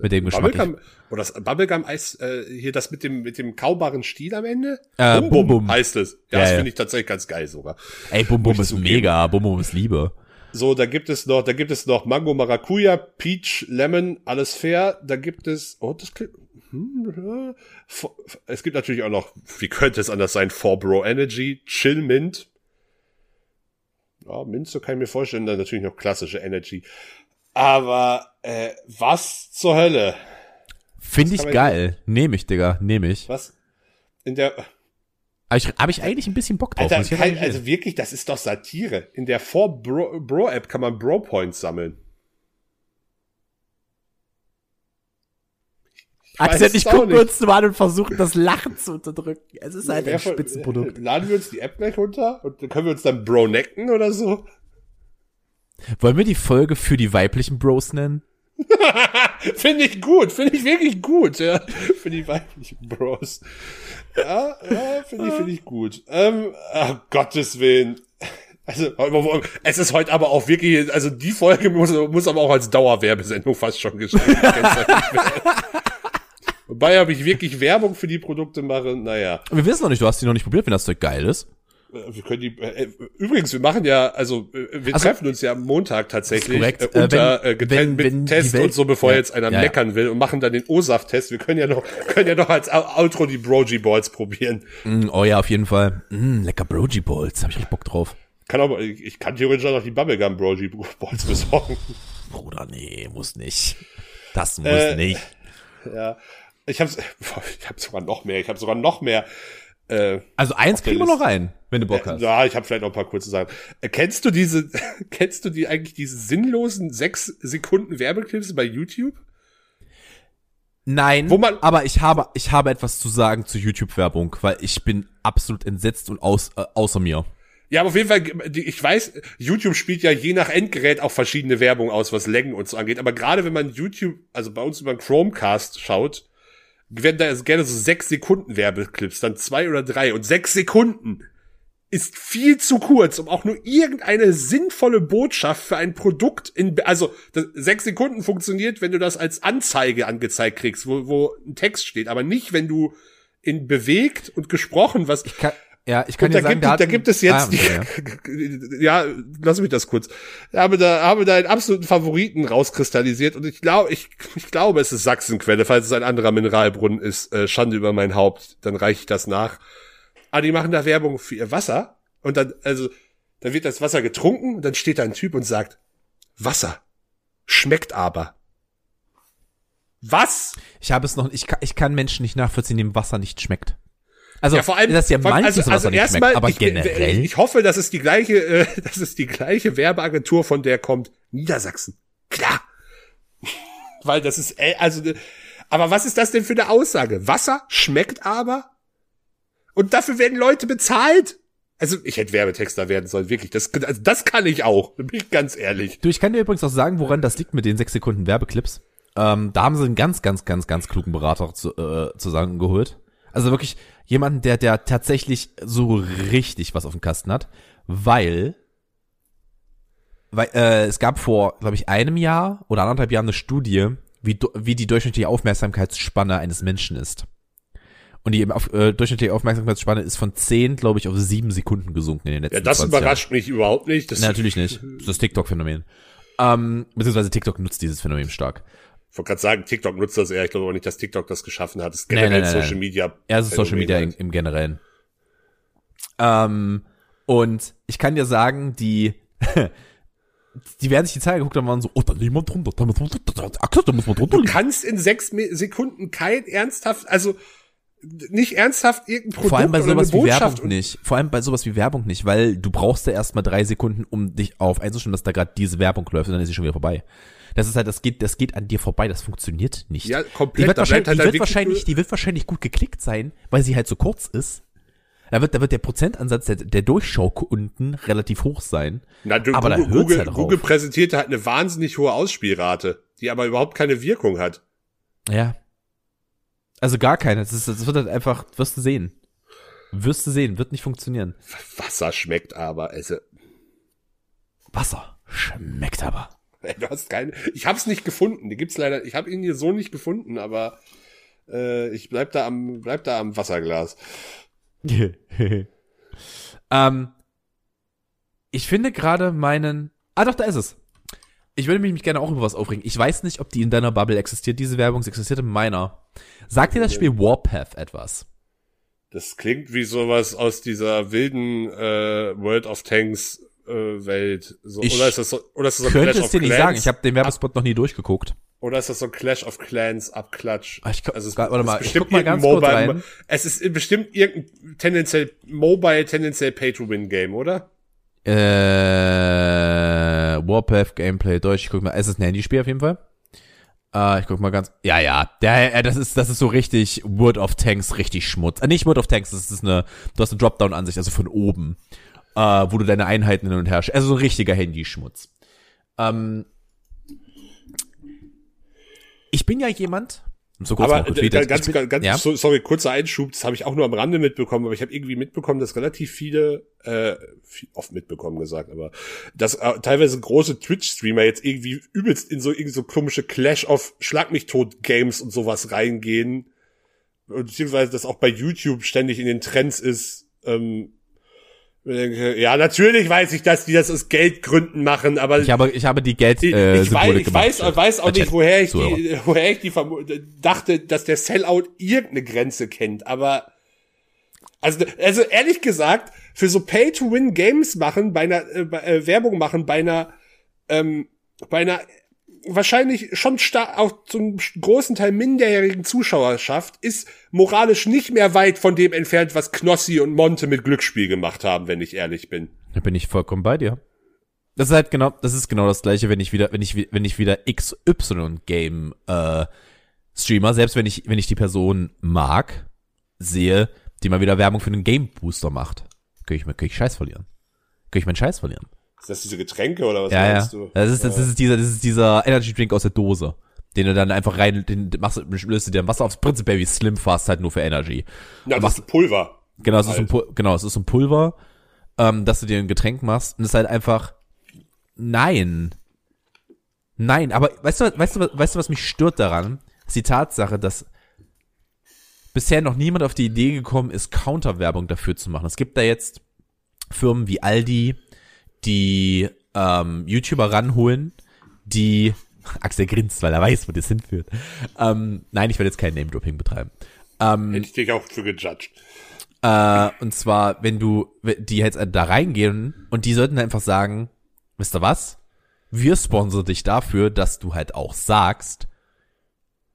Mit dem Geschmack. Bubblegum, oder das Bubblegum Eis, äh, hier das mit dem, mit dem kaubaren Stiel am Ende? Äh, Bum Bum heißt es. Ja, Ja, das ja. finde ich tatsächlich ganz geil sogar. Ey, Bum Bum ist zugeben. mega. Bum Bum ist Liebe. So, da gibt es noch, da gibt es noch Mango Maracuja, Peach, Lemon, alles fair. Da gibt es, oh, das klingt, hm, ja. Es gibt natürlich auch noch, wie könnte es anders sein, Four Bro Energy, Chill Mint. Ja, Mint, so kann ich mir vorstellen, dann natürlich noch klassische Energy. Aber, äh, was zur Hölle? Finde ich geil. Nehme ich, Digga. Nehme ich. Was? In der, Aber ich, habe ich eigentlich ein bisschen Bock drauf. Alter, kein, also wirklich, das ist doch Satire. In der 4 Bro, Bro App kann man Bro Points sammeln. Axel, weiß ich es auch gucke nicht. uns mal an und versuche das Lachen zu unterdrücken. Es ist halt Wer ein von- Spitzenprodukt. Laden wir uns die App gleich runter und können wir uns dann Bro necken oder so? Wollen wir die Folge für die weiblichen Bros nennen? *laughs* Finde ich gut, finde ich wirklich gut, ja. Für die weiblichen Bros. Ja, ja, finde ich, finde ich gut. Ähm, ach, Gottes Willen. Also, es ist heute aber auch wirklich, also die Folge muss, muss aber auch als Dauerwerbesendung fast schon geschrieben. Wobei, ob ich wirklich Werbung für die Produkte mache, naja. Wir wissen noch nicht, du hast die noch nicht probiert, wenn das Zeug geil ist. Äh, Wir können die, äh, übrigens, wir machen ja, also äh, wir Also- treffen uns ja am Montag tatsächlich korrekt. äh, Äh, unter äh, wenn- mit wenn Test Welt- und so, bevor Ja, jetzt einer ja, meckern will und machen dann den O-Saft-Test. Wir können ja noch, *laughs* können ja noch als Outro die Brogy Balls probieren. Mm, oh ja, auf jeden Fall. Mm, lecker Brogy Balls, hab ich richtig Bock drauf. Kann aber, ich, kann theoretisch auch noch die Bubblegum Brogy Balls besorgen. *laughs* Bruder, nee, muss nicht. Das muss Äh, nicht. ja. Ich boah, *laughs* ich hab sogar noch mehr, ich habe sogar noch mehr. Äh, Also eins kriegen wir noch rein, wenn du Bock hast. ja, ich habe vielleicht noch ein paar kurze Sachen. Äh, kennst du diese, *laughs* kennst du die eigentlich diese sinnlosen sechs Sekunden Werbeclips bei YouTube? Nein, Wo man- aber ich habe, ich habe etwas zu sagen zu YouTube-Werbung, weil ich bin absolut entsetzt und aus, äh, außer mir. Ja, aber auf jeden Fall, ich weiß, YouTube spielt ja je nach Endgerät auch verschiedene Werbung aus, was Längen und so angeht. Aber gerade wenn man YouTube, also bei uns über den Chromecast schaut, werden da gerne so sechs Sekunden Werbeclips, dann zwei oder drei. Und sechs Sekunden ist viel zu kurz, um auch nur irgendeine sinnvolle Botschaft für ein Produkt in, also das, sechs Sekunden funktioniert, wenn du das als Anzeige angezeigt kriegst, wo, wo ein Text steht, aber nicht, wenn du in bewegt und gesprochen, was Kann, ja, ich kann und dir da, sagen, gibt, da hat- gibt es jetzt Ah, okay, die, *laughs* ja. lass mich das kurz. Ich habe da, habe da einen absoluten Favoriten rauskristallisiert und ich glaube, ich, ich glaube, es ist Sachsenquelle, falls es ein anderer Mineralbrunnen ist, äh, Schande über mein Haupt, dann reiche ich das nach. Aber die machen da Werbung für ihr Wasser und dann, also, dann wird das Wasser getrunken und dann steht da ein Typ und sagt, Wasser. Schmeckt aber. Was? Ich habe es noch, ich kann, ich kann Menschen nicht nachvollziehen, dem Wasser nicht schmeckt. Also, Ja, vor allem, dass ja vor allem- manches Wasser nicht schmeckt, aber ich, generell. Ich hoffe, dass es die gleiche, äh, *laughs* dass es die gleiche Werbeagentur, von der kommt Niedersachsen. Klar. *laughs* Weil das ist, äh, also, aber was ist das denn für eine Aussage? Wasser schmeckt aber? Und dafür werden Leute bezahlt? Also, ich hätte Werbetexter werden sollen, wirklich. Das, also das kann ich auch, *laughs* bin ich ganz ehrlich. Du, ich kann dir übrigens auch sagen, woran das liegt mit den sechs Sekunden Werbeclips. Ähm, da haben sie einen ganz, ganz, ganz, ganz klugen Berater zu, äh, zusammengeholt. Also wirklich jemanden, der, der tatsächlich so richtig was auf dem Kasten hat, weil, weil äh, es gab vor, glaube ich, einem Jahr oder anderthalb Jahren eine Studie, wie, wie die durchschnittliche Aufmerksamkeitsspanne eines Menschen ist. Und die auf, äh, durchschnittliche Aufmerksamkeitsspanne ist von 10, glaube ich, auf 7 Sekunden gesunken in den letzten Ja, das 20 Jahren. überrascht mich überhaupt nicht. Das natürlich nicht. Das ist das TikTok-Phänomen. Ähm, beziehungsweise TikTok nutzt dieses Phänomen stark. Ich wollte gerade sagen, TikTok nutzt das eher. Ich glaube aber nicht, dass TikTok das geschaffen hat. Das ist generell nee, nee, Social nee. Media. Ja, es ist Social Media im, halt. im Generellen. Ähm, und ich kann dir sagen, die, *laughs* die werden sich die Zahl geguckt haben und waren so, oh, da nehmen wir drunter, da muss man drunter, da muss man drunter Du kannst in sechs Sekunden kein ernsthaft, also nicht ernsthaft irgendein Produkt Vor allem bei sowas wie Werbung nicht. Vor allem bei sowas wie Werbung nicht, weil du brauchst ja erstmal drei Sekunden, um dich auf einzustimmen, dass da gerade diese Werbung läuft und dann ist sie schon wieder vorbei. Das ist halt, das geht, das geht an dir vorbei, das funktioniert nicht. Ja, Die komplett. wird, da wahrscheinlich, halt die, wird wahrscheinlich, die wird wahrscheinlich gut geklickt sein, weil sie halt so kurz ist. Da wird, da wird der Prozentansatz der, der Durchschaukunden relativ hoch sein. Na, du, aber da Google, hört's Google, drauf. Google präsentiert halt eine wahnsinnig hohe Ausspielrate, die aber überhaupt keine Wirkung hat. Ja. Also gar keine. Das, ist, das wird halt einfach, wirst du sehen. Wirst du sehen, wird nicht funktionieren. Wasser schmeckt aber, also, Wasser schmeckt aber. du hast keine, ich hab's nicht gefunden, die gibt's leider, ich habe ihn hier so nicht gefunden, aber äh, ich bleib da am, bleib da am Wasserglas. *laughs* ähm, ich finde gerade meinen. Ah doch, da ist es. Ich würde mich gerne auch über was aufregen. Ich weiß nicht, ob die in deiner Bubble existiert, diese Werbung. Sie existiert in meiner. Sagt dir das Spiel Warpath etwas? Das klingt wie sowas aus dieser wilden äh, World of Tanks äh, Welt. So, Ich oder ist das so, oder ist das so Könnte Clash es dir nicht Clans? sagen. Ich habe den Werbespot noch nie durchgeguckt. Oder ist das so ein Clash of Clans Abklatsch? Ah, ich also es warte ist mal, ich guck mal ganz kurz Mobile, rein. Es ist bestimmt irgendein tendenziell Mobile, tendenziell Pay-to-Win-Game, oder? Äh, Warpath Gameplay Deutsch. Ich guck mal, es ist ein Handyspiel auf jeden Fall. Äh, ich guck mal ganz. Ja, ja. Der, äh, das ist, das ist so richtig World of Tanks, richtig Schmutz. Äh, nicht World of Tanks, das ist eine, du hast eine Dropdown-Ansicht, also von oben, äh, wo du deine Einheiten hin und her, also so ein richtiger Handyschmutz. Ähm, ich bin ja jemand, so kurz Aber ganz, bin, ganz, ja? so, sorry, kurzer Einschub, das habe ich auch nur am Rande mitbekommen, aber ich habe irgendwie mitbekommen, dass relativ viele, äh, oft mitbekommen gesagt, aber dass äh, teilweise große Twitch-Streamer jetzt irgendwie übelst in so irgendwie so komische Clash of Schlag mich tot Games und sowas reingehen, beziehungsweise dass auch bei YouTube ständig in den Trends ist. Ähm, ja, natürlich weiß ich, dass die das aus Geldgründen machen, aber ich habe, ich habe die Geld, ich, äh, ich, weiß, ich gemacht. weiß, weiß auch nicht, woher ich Zuhörer. die, *laughs* woher ich die dachte, dass der Sellout irgendeine Grenze kennt, aber also, also ehrlich gesagt, für so Pay-to-Win-Games machen, bei einer äh, bei, äh, Werbung machen, bei einer ähm, bei einer wahrscheinlich schon auch zum großen Teil minderjährigen Zuschauerschaft ist moralisch nicht mehr weit von dem entfernt, was Knossi und Monte mit Glücksspiel gemacht haben, wenn ich ehrlich bin. Da bin ich vollkommen bei dir. Das ist halt genau, das ist genau das gleiche, wenn ich wieder, wenn ich, wenn ich wieder XY Game äh, Streamer, selbst wenn ich, wenn ich die Person mag, sehe, die mal wieder Werbung für einen Game Booster macht, kann ich kann ich Scheiß verlieren. Kann ich meinen Scheiß verlieren. Ist das diese Getränke oder was Ja, ja. meinst du? Das ist, das ist dieser, das ist dieser Energy Drink aus der Dose. Den du dann einfach rein, den machst, du- löst du dir Wasser aufs prinzipiell wie Slim Fast halt nur für Energy. Ja, das ist Pulver. Genau, es ist ein Halt. Genau, es ist ein Pulver, ähm, dass du dir ein Getränk machst und es ist halt einfach nein. Nein, aber weißt du, weißt du, weißt du, was mich stört daran? Ist die Tatsache, dass bisher noch niemand auf die Idee gekommen ist, Counterwerbung dafür zu machen. Es gibt da jetzt Firmen wie Aldi, die ähm, YouTuber ranholen, die Axel grinst, weil er weiß, wo das hinführt. Ähm, nein, ich werde jetzt kein Name-Dropping betreiben. Ähm, Hätte ich dich auch für gejudged. äh, und zwar, wenn du, die jetzt da reingehen und die sollten einfach sagen, wisst ihr was? Wir sponsern dich dafür, dass du halt auch sagst,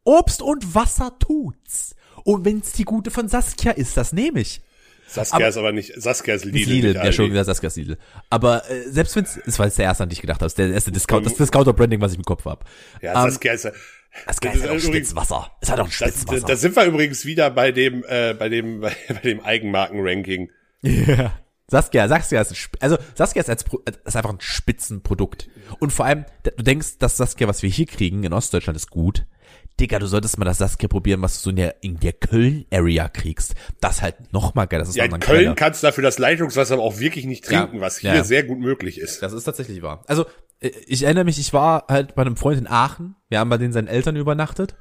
Obst und Wasser tut's. Und wenn's die gute von Saskia ist, das nehme ich. Saskia Aber- ist aber nicht, Saskia ist Lidl. Lidl, ja schon wieder Saskia ist Lidl. Aber äh, selbst wenn's, es war jetzt der erste, an den ich gedacht habe, der erste Discount, das Discounter-Branding, was ich im Kopf habe. Ja, Ähm, Saskia ist ja, Saskia das ist halt auch Spitzwasser. Es hat auch ein Spitzwasser. da, da sind wir übrigens wieder bei dem, äh, bei dem, bei, *laughs* bei dem Eigenmarken-Ranking. Ja. Saskia, Saskia ist, ein, also Saskia ist, als, Pro- ist einfach ein Spitzenprodukt. Und vor allem, du denkst, dass Saskia, was wir hier kriegen in Ostdeutschland, ist gut. Digga, du solltest mal das Saskia probieren, was du so in der, in der Köln-Area kriegst. Das halt noch mal geil. Das ist Ja, in Köln geiler. kannst du dafür das Leitungswasser aber auch wirklich nicht trinken, Ja, was hier ja. sehr gut möglich ist. Das ist tatsächlich wahr. Also, äh, ich erinnere mich, ich war halt bei einem Freund in Aachen. Wir haben bei denen seinen Eltern übernachtet.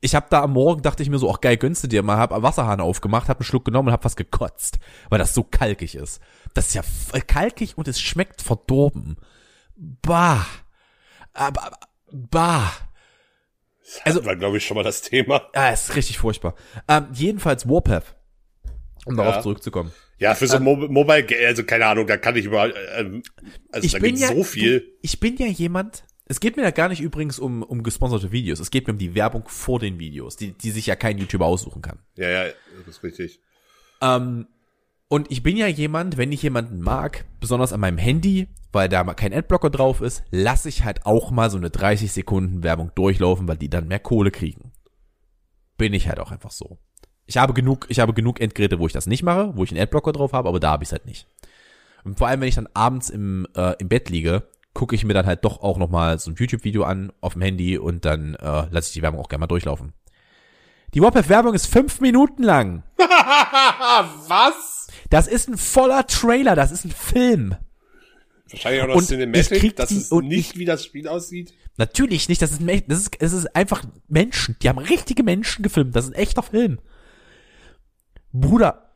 Ich habe da am Morgen, dachte ich mir so, ach geil, gönnst du dir mal, hab am Wasserhahn aufgemacht, hab einen Schluck genommen und hab was gekotzt, weil das so kalkig ist. Das ist ja f- kalkig und es schmeckt verdorben. Bah. Aber- bah. Also war, glaube ich, schon mal das Thema. Ja, ist richtig furchtbar. Ähm, jedenfalls Warpath. Um darauf Ja. zurückzukommen. Ja, für so Mo Mobile, also keine Ahnung, da kann ich überall, ähm, also ich da bin ja, so viel. Du, ich bin ja jemand, es geht mir ja gar nicht übrigens um, um gesponserte Videos. Es geht mir um die Werbung vor den Videos, die, die sich ja kein YouTuber aussuchen kann. Ja, ja, das ist richtig. Ähm, und ich bin ja jemand, wenn ich jemanden mag, besonders an meinem Handy, weil da mal kein Adblocker drauf ist, lasse ich halt auch mal so eine 30 Sekunden Werbung durchlaufen, weil die dann mehr Kohle kriegen. Bin ich halt auch einfach so. Ich habe genug, ich habe genug Endgeräte, wo ich das nicht mache, wo ich einen Adblocker drauf habe, aber da habe ich es halt nicht. Und vor allem, wenn ich dann abends im, äh, im Bett liege, gucke ich mir dann halt doch auch noch mal so ein YouTube-Video an auf dem Handy und dann äh, lasse ich die Werbung auch gerne mal durchlaufen. Die Warpath-Werbung ist fünf Minuten lang. *laughs* Was? Das ist ein voller Trailer, das ist ein Film. Wahrscheinlich auch noch Und ich Cinematic, dass es und nicht wie das Spiel aussieht. Natürlich nicht, das ist, das ist, das ist einfach Menschen. Die haben richtige Menschen gefilmt, das ist ein echter Film. Bruder,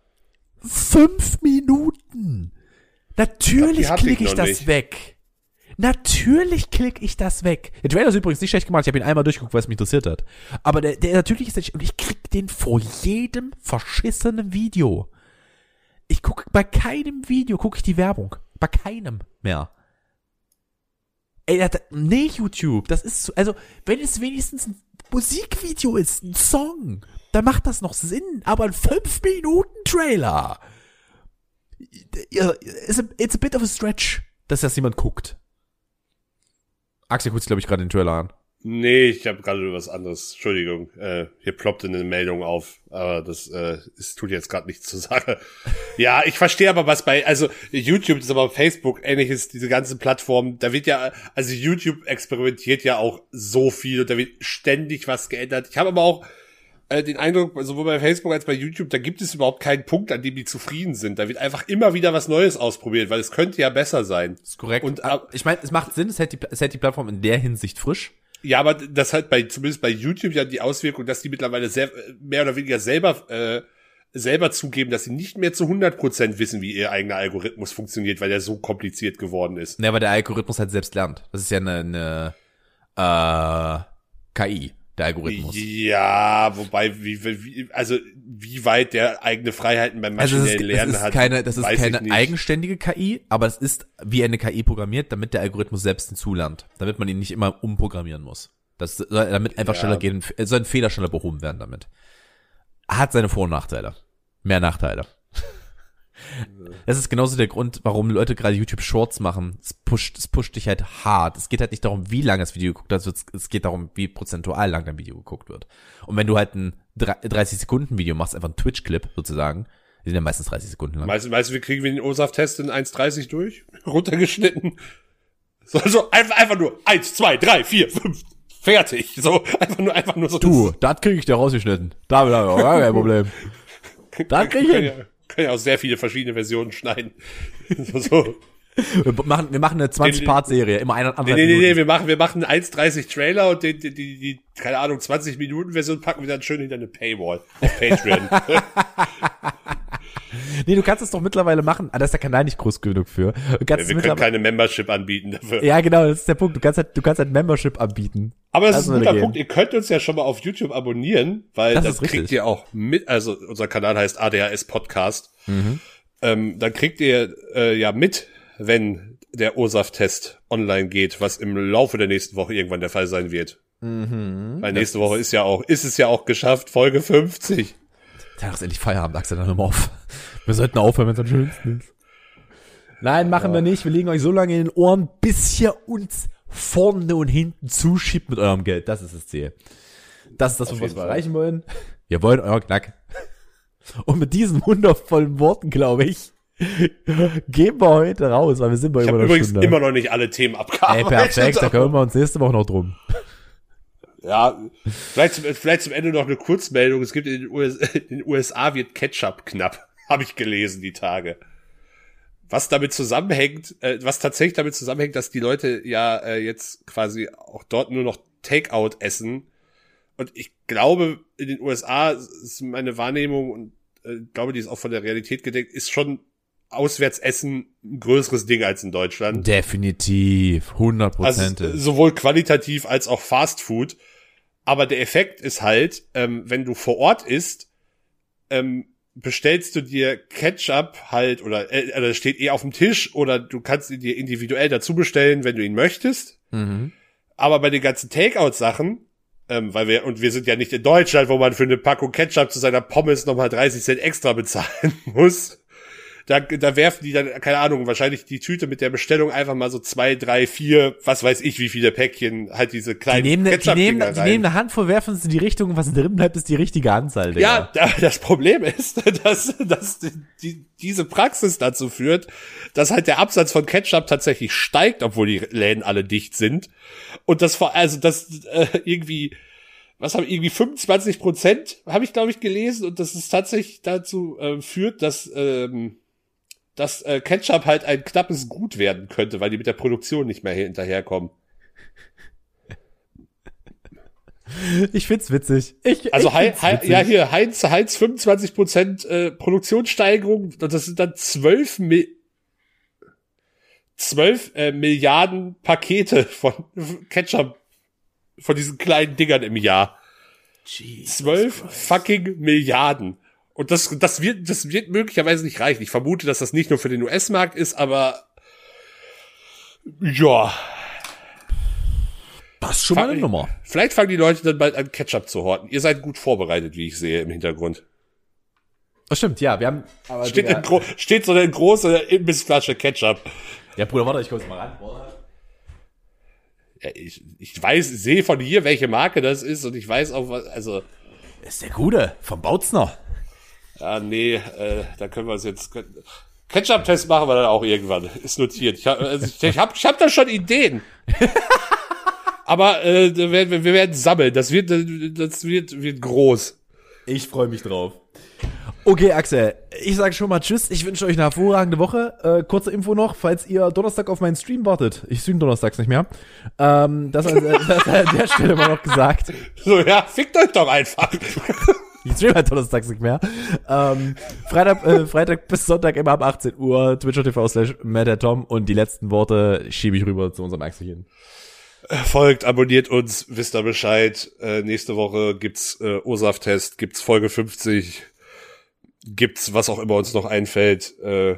fünf Minuten. Natürlich ich klicke ich das nicht. weg. Natürlich klicke ich das weg. Der Trailer ist übrigens nicht schlecht gemacht. Ich habe ihn einmal durchgeguckt, weil es mich interessiert hat. Aber der, der natürlich ist der, und ich krieg den vor jedem verschissenen Video. Ich gucke bei keinem Video gucke ich die Werbung. Bei keinem mehr. Ey, das, nee, YouTube, das ist so, also, wenn es wenigstens ein Musikvideo ist, ein Song, dann macht das noch Sinn, aber ein 5-Minuten-Trailer. Ja, It's a, it's a bit of a stretch, dass das jemand guckt. Axel guckt sich, glaube ich, gerade den Trailer an. Nee, ich habe gerade was anderes. Entschuldigung, äh, hier ploppte eine Meldung auf, aber das äh, es tut jetzt gerade nichts *laughs* zur Sache. Ja, ich verstehe aber was bei, also YouTube ist aber Facebook ähnliches, diese ganzen Plattformen, da wird ja, also YouTube experimentiert ja auch so viel und da wird ständig was geändert. Ich habe aber auch äh, den Eindruck, sowohl bei Facebook als bei YouTube, da gibt es überhaupt keinen Punkt, an dem die zufrieden sind. Da wird einfach immer wieder was Neues ausprobiert, weil es könnte ja besser sein. ist korrekt. Und, Und, ich meine, es macht Sinn, es hält, die, es hält die Plattform in der Hinsicht frisch. Ja, aber das hat bei zumindest bei YouTube ja die Auswirkung, dass die mittlerweile sehr, mehr oder weniger selber äh, selber zugeben, dass sie nicht mehr zu 100% wissen, wie ihr eigener Algorithmus funktioniert, weil der so kompliziert geworden ist. Ne, weil der Algorithmus halt selbst lernt. Das ist ja eine, eine äh, KI, der Algorithmus. Ja, wobei wie, wie also wie weit der eigene Freiheiten beim Also das maschinellen ist, das Lernen ist hat, keine, das ist weiß ich keine nicht. eigenständige KI, aber es ist wie eine KI programmiert, damit der Algorithmus selbst hinzulernt, damit man ihn nicht immer umprogrammieren muss. Das soll, damit einfach Ja. schneller gehen, es sollen Fehler schneller behoben werden damit. Hat seine Vor- und Nachteile. Mehr Nachteile. *laughs* Das ist genauso der Grund, warum Leute gerade YouTube Shorts machen. Es pusht, es pusht dich halt hart. Es geht halt nicht darum, wie lange das Video geguckt wird, es- geht darum, wie prozentual lang dein Video geguckt wird. Und wenn du halt ein 30 Sekunden Video machst, einfach ein Twitch-Clip sozusagen, die sind ja meistens 30 Sekunden lang. Meinst, du- meinst du, wir kriegen wir den OSAF-Test in 1,30 durch? *laughs* Runtergeschnitten? So, so einfach, einfach nur 1, 2, 3, 4, 5, fertig. So, einfach nur, einfach nur so. Du, das krieg ich dir rausgeschnitten. Da ich gar kein Problem. *laughs* Das krieg ich hin. Kann ja auch sehr viele verschiedene Versionen schneiden. *laughs* so. Wir machen, wir machen eine 20-Part-Serie, immer eine Nee, nee, nee, nee, wir machen, wir machen einen 1,30 Trailer und die, die, die, die, keine Ahnung, 20 Minuten Version packen wir dann schön hinter eine Paywall auf Patreon. *laughs* *laughs* Nee, du kannst es doch mittlerweile machen. Ah, da ist der Kanal nicht groß genug für. Du kannst es wir können keine Membership anbieten dafür. ja, genau, das ist der Punkt. Du kannst halt, du kannst halt Membership anbieten. Aber das Lass ist ein guter gehen. Punkt. Ihr könnt uns ja schon mal auf YouTube abonnieren, weil Das das, ist richtig. kriegt ihr auch mit. Also unser Kanal heißt ADHS Podcast. Mhm. Ähm, dann kriegt ihr äh, ja mit, wenn der OSAF-Test online geht, was im Laufe der nächsten Woche irgendwann der Fall sein wird. Mhm. Weil nächste Woche ist ja auch, ist es ja auch geschafft, Folge 50. Ja, ist endlich Feierabend, Axel, dann hör mal auf. Wir sollten aufhören, wenn es am schönsten ist. Nein, machen wir nicht. Wir legen euch so lange in den Ohren, bis ihr uns vorne und hinten zuschiebt mit eurem Geld. Das ist das Ziel. Das ist das, was wir erreichen wollen. Wir wollen euer Knack. Und mit diesen wundervollen Worten, glaube ich, gehen wir heute raus, weil wir sind bei Ich über habe einer übrigens Stunde. immer noch nicht alle Themen Ey, abgearbeitet. perfekt, da kümmern wir uns nächste Woche noch drum. Ja, vielleicht zum, vielleicht zum Ende noch eine Kurzmeldung. Es gibt in den, US, in den USA wird Ketchup knapp. *laughs* Habe ich gelesen die Tage. Was damit zusammenhängt, äh, was tatsächlich damit zusammenhängt, dass die Leute ja äh, jetzt quasi auch dort nur noch Takeout essen. Und ich glaube, in den USA ist meine Wahrnehmung und äh, glaube, die ist auch von der Realität gedeckt, ist schon Auswärtsessen ein größeres Ding als in Deutschland. Definitiv, Also hundertprozentig. sowohl qualitativ als auch Fast Food. Aber der Effekt ist halt, ähm, wenn du vor Ort isst, ähm, bestellst du dir Ketchup halt oder äh, das steht eh auf dem Tisch oder du kannst ihn dir individuell dazu bestellen, wenn du ihn möchtest. mhm. Aber bei den ganzen Takeout-Sachen, ähm, weil wir, und wir sind ja nicht in Deutschland, wo man für eine Packung Ketchup zu seiner Pommes nochmal 30 Cent extra bezahlen *laughs* muss. Da, da werfen die dann, keine Ahnung, wahrscheinlich die Tüte mit der Bestellung einfach mal so zwei, drei, vier, was weiß ich, wie viele Päckchen, halt diese Die kleinen nehmen, ne- die, nehmen, Ketchup-Dinger die rein. nehmen eine Handvoll, werfen es in die Richtung und was drin bleibt, ist die richtige Anzahl. Digga. Ja, da, das Problem ist, *laughs* dass, dass die, die, diese Praxis dazu führt, dass halt der Absatz von Ketchup tatsächlich steigt, obwohl die Läden alle dicht sind. Und das vor, also das äh, irgendwie, was haben irgendwie 25 Prozent, habe ich glaube ich gelesen, und das ist tatsächlich dazu äh, führt, dass ähm, dass äh, Ketchup halt ein knappes Gut werden könnte, weil die mit der Produktion nicht mehr hinterherkommen. Ich find's witzig. Ich, Also ich Hei, find's Hei, witzig. ja hier Heinz Heinz 25 Prozent äh, Produktionssteigerung das sind dann 12 Mil 12 äh, Milliarden Pakete von *laughs* Ketchup von diesen kleinen Dingern im Jahr. 12 fucking Milliarden. Und das das wird das wird möglicherweise nicht reichen. Ich vermute, dass das nicht nur für den US-Markt ist, aber ja, Das ist schon mal eine Nummer. vielleicht fangen die Leute dann bald an Ketchup zu horten. Ihr seid gut vorbereitet, wie ich sehe im Hintergrund. Das stimmt, ja, wir haben, aber Steht, Digga, gro steht so eine große Imbissflasche Ketchup. ja, Bruder, warte, ich komm's mal ran. Ja, ich, ich weiß, sehe von hier, welche Marke das ist und ich weiß auch, was, also, Das ist der Gute, vom Bautzner. Ja, nee, äh, da können wir uns jetzt, Ketchup-Test machen wir dann auch irgendwann. *laughs* Ist notiert. Ich habe also ich, ich hab, ich hab da schon Ideen. *laughs* Aber äh, wir, werden- wir werden sammeln. Das wird, das wird, wird groß. Ich freue mich drauf. Okay, Axel, ich sage schon mal Tschüss. Ich wünsche euch eine hervorragende Woche. Äh, kurze Info noch, falls ihr Donnerstag auf meinen Stream wartet. Ich stream donnerstags nicht mehr. Ähm, das, an, das an der Stelle mal noch gesagt. *laughs* So, ja, fickt euch doch einfach. Ich stream halt donnerstags nicht mehr. Ähm, Freitag, äh, Freitag bis Sonntag immer ab 18 Uhr. Twitch.tv slash Tom und die letzten Worte schiebe ich rüber zu unserem Axelchen. Folgt, abonniert uns, wisst ihr Bescheid. Äh, nächste Woche gibt's äh, OSAF-Test, gibt's Folge 50, gibt's was auch immer uns noch einfällt. Äh,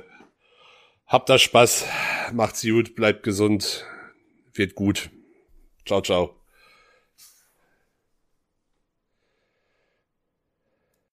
habt da Spaß, macht's gut, bleibt gesund, wird gut. Ciao, ciao.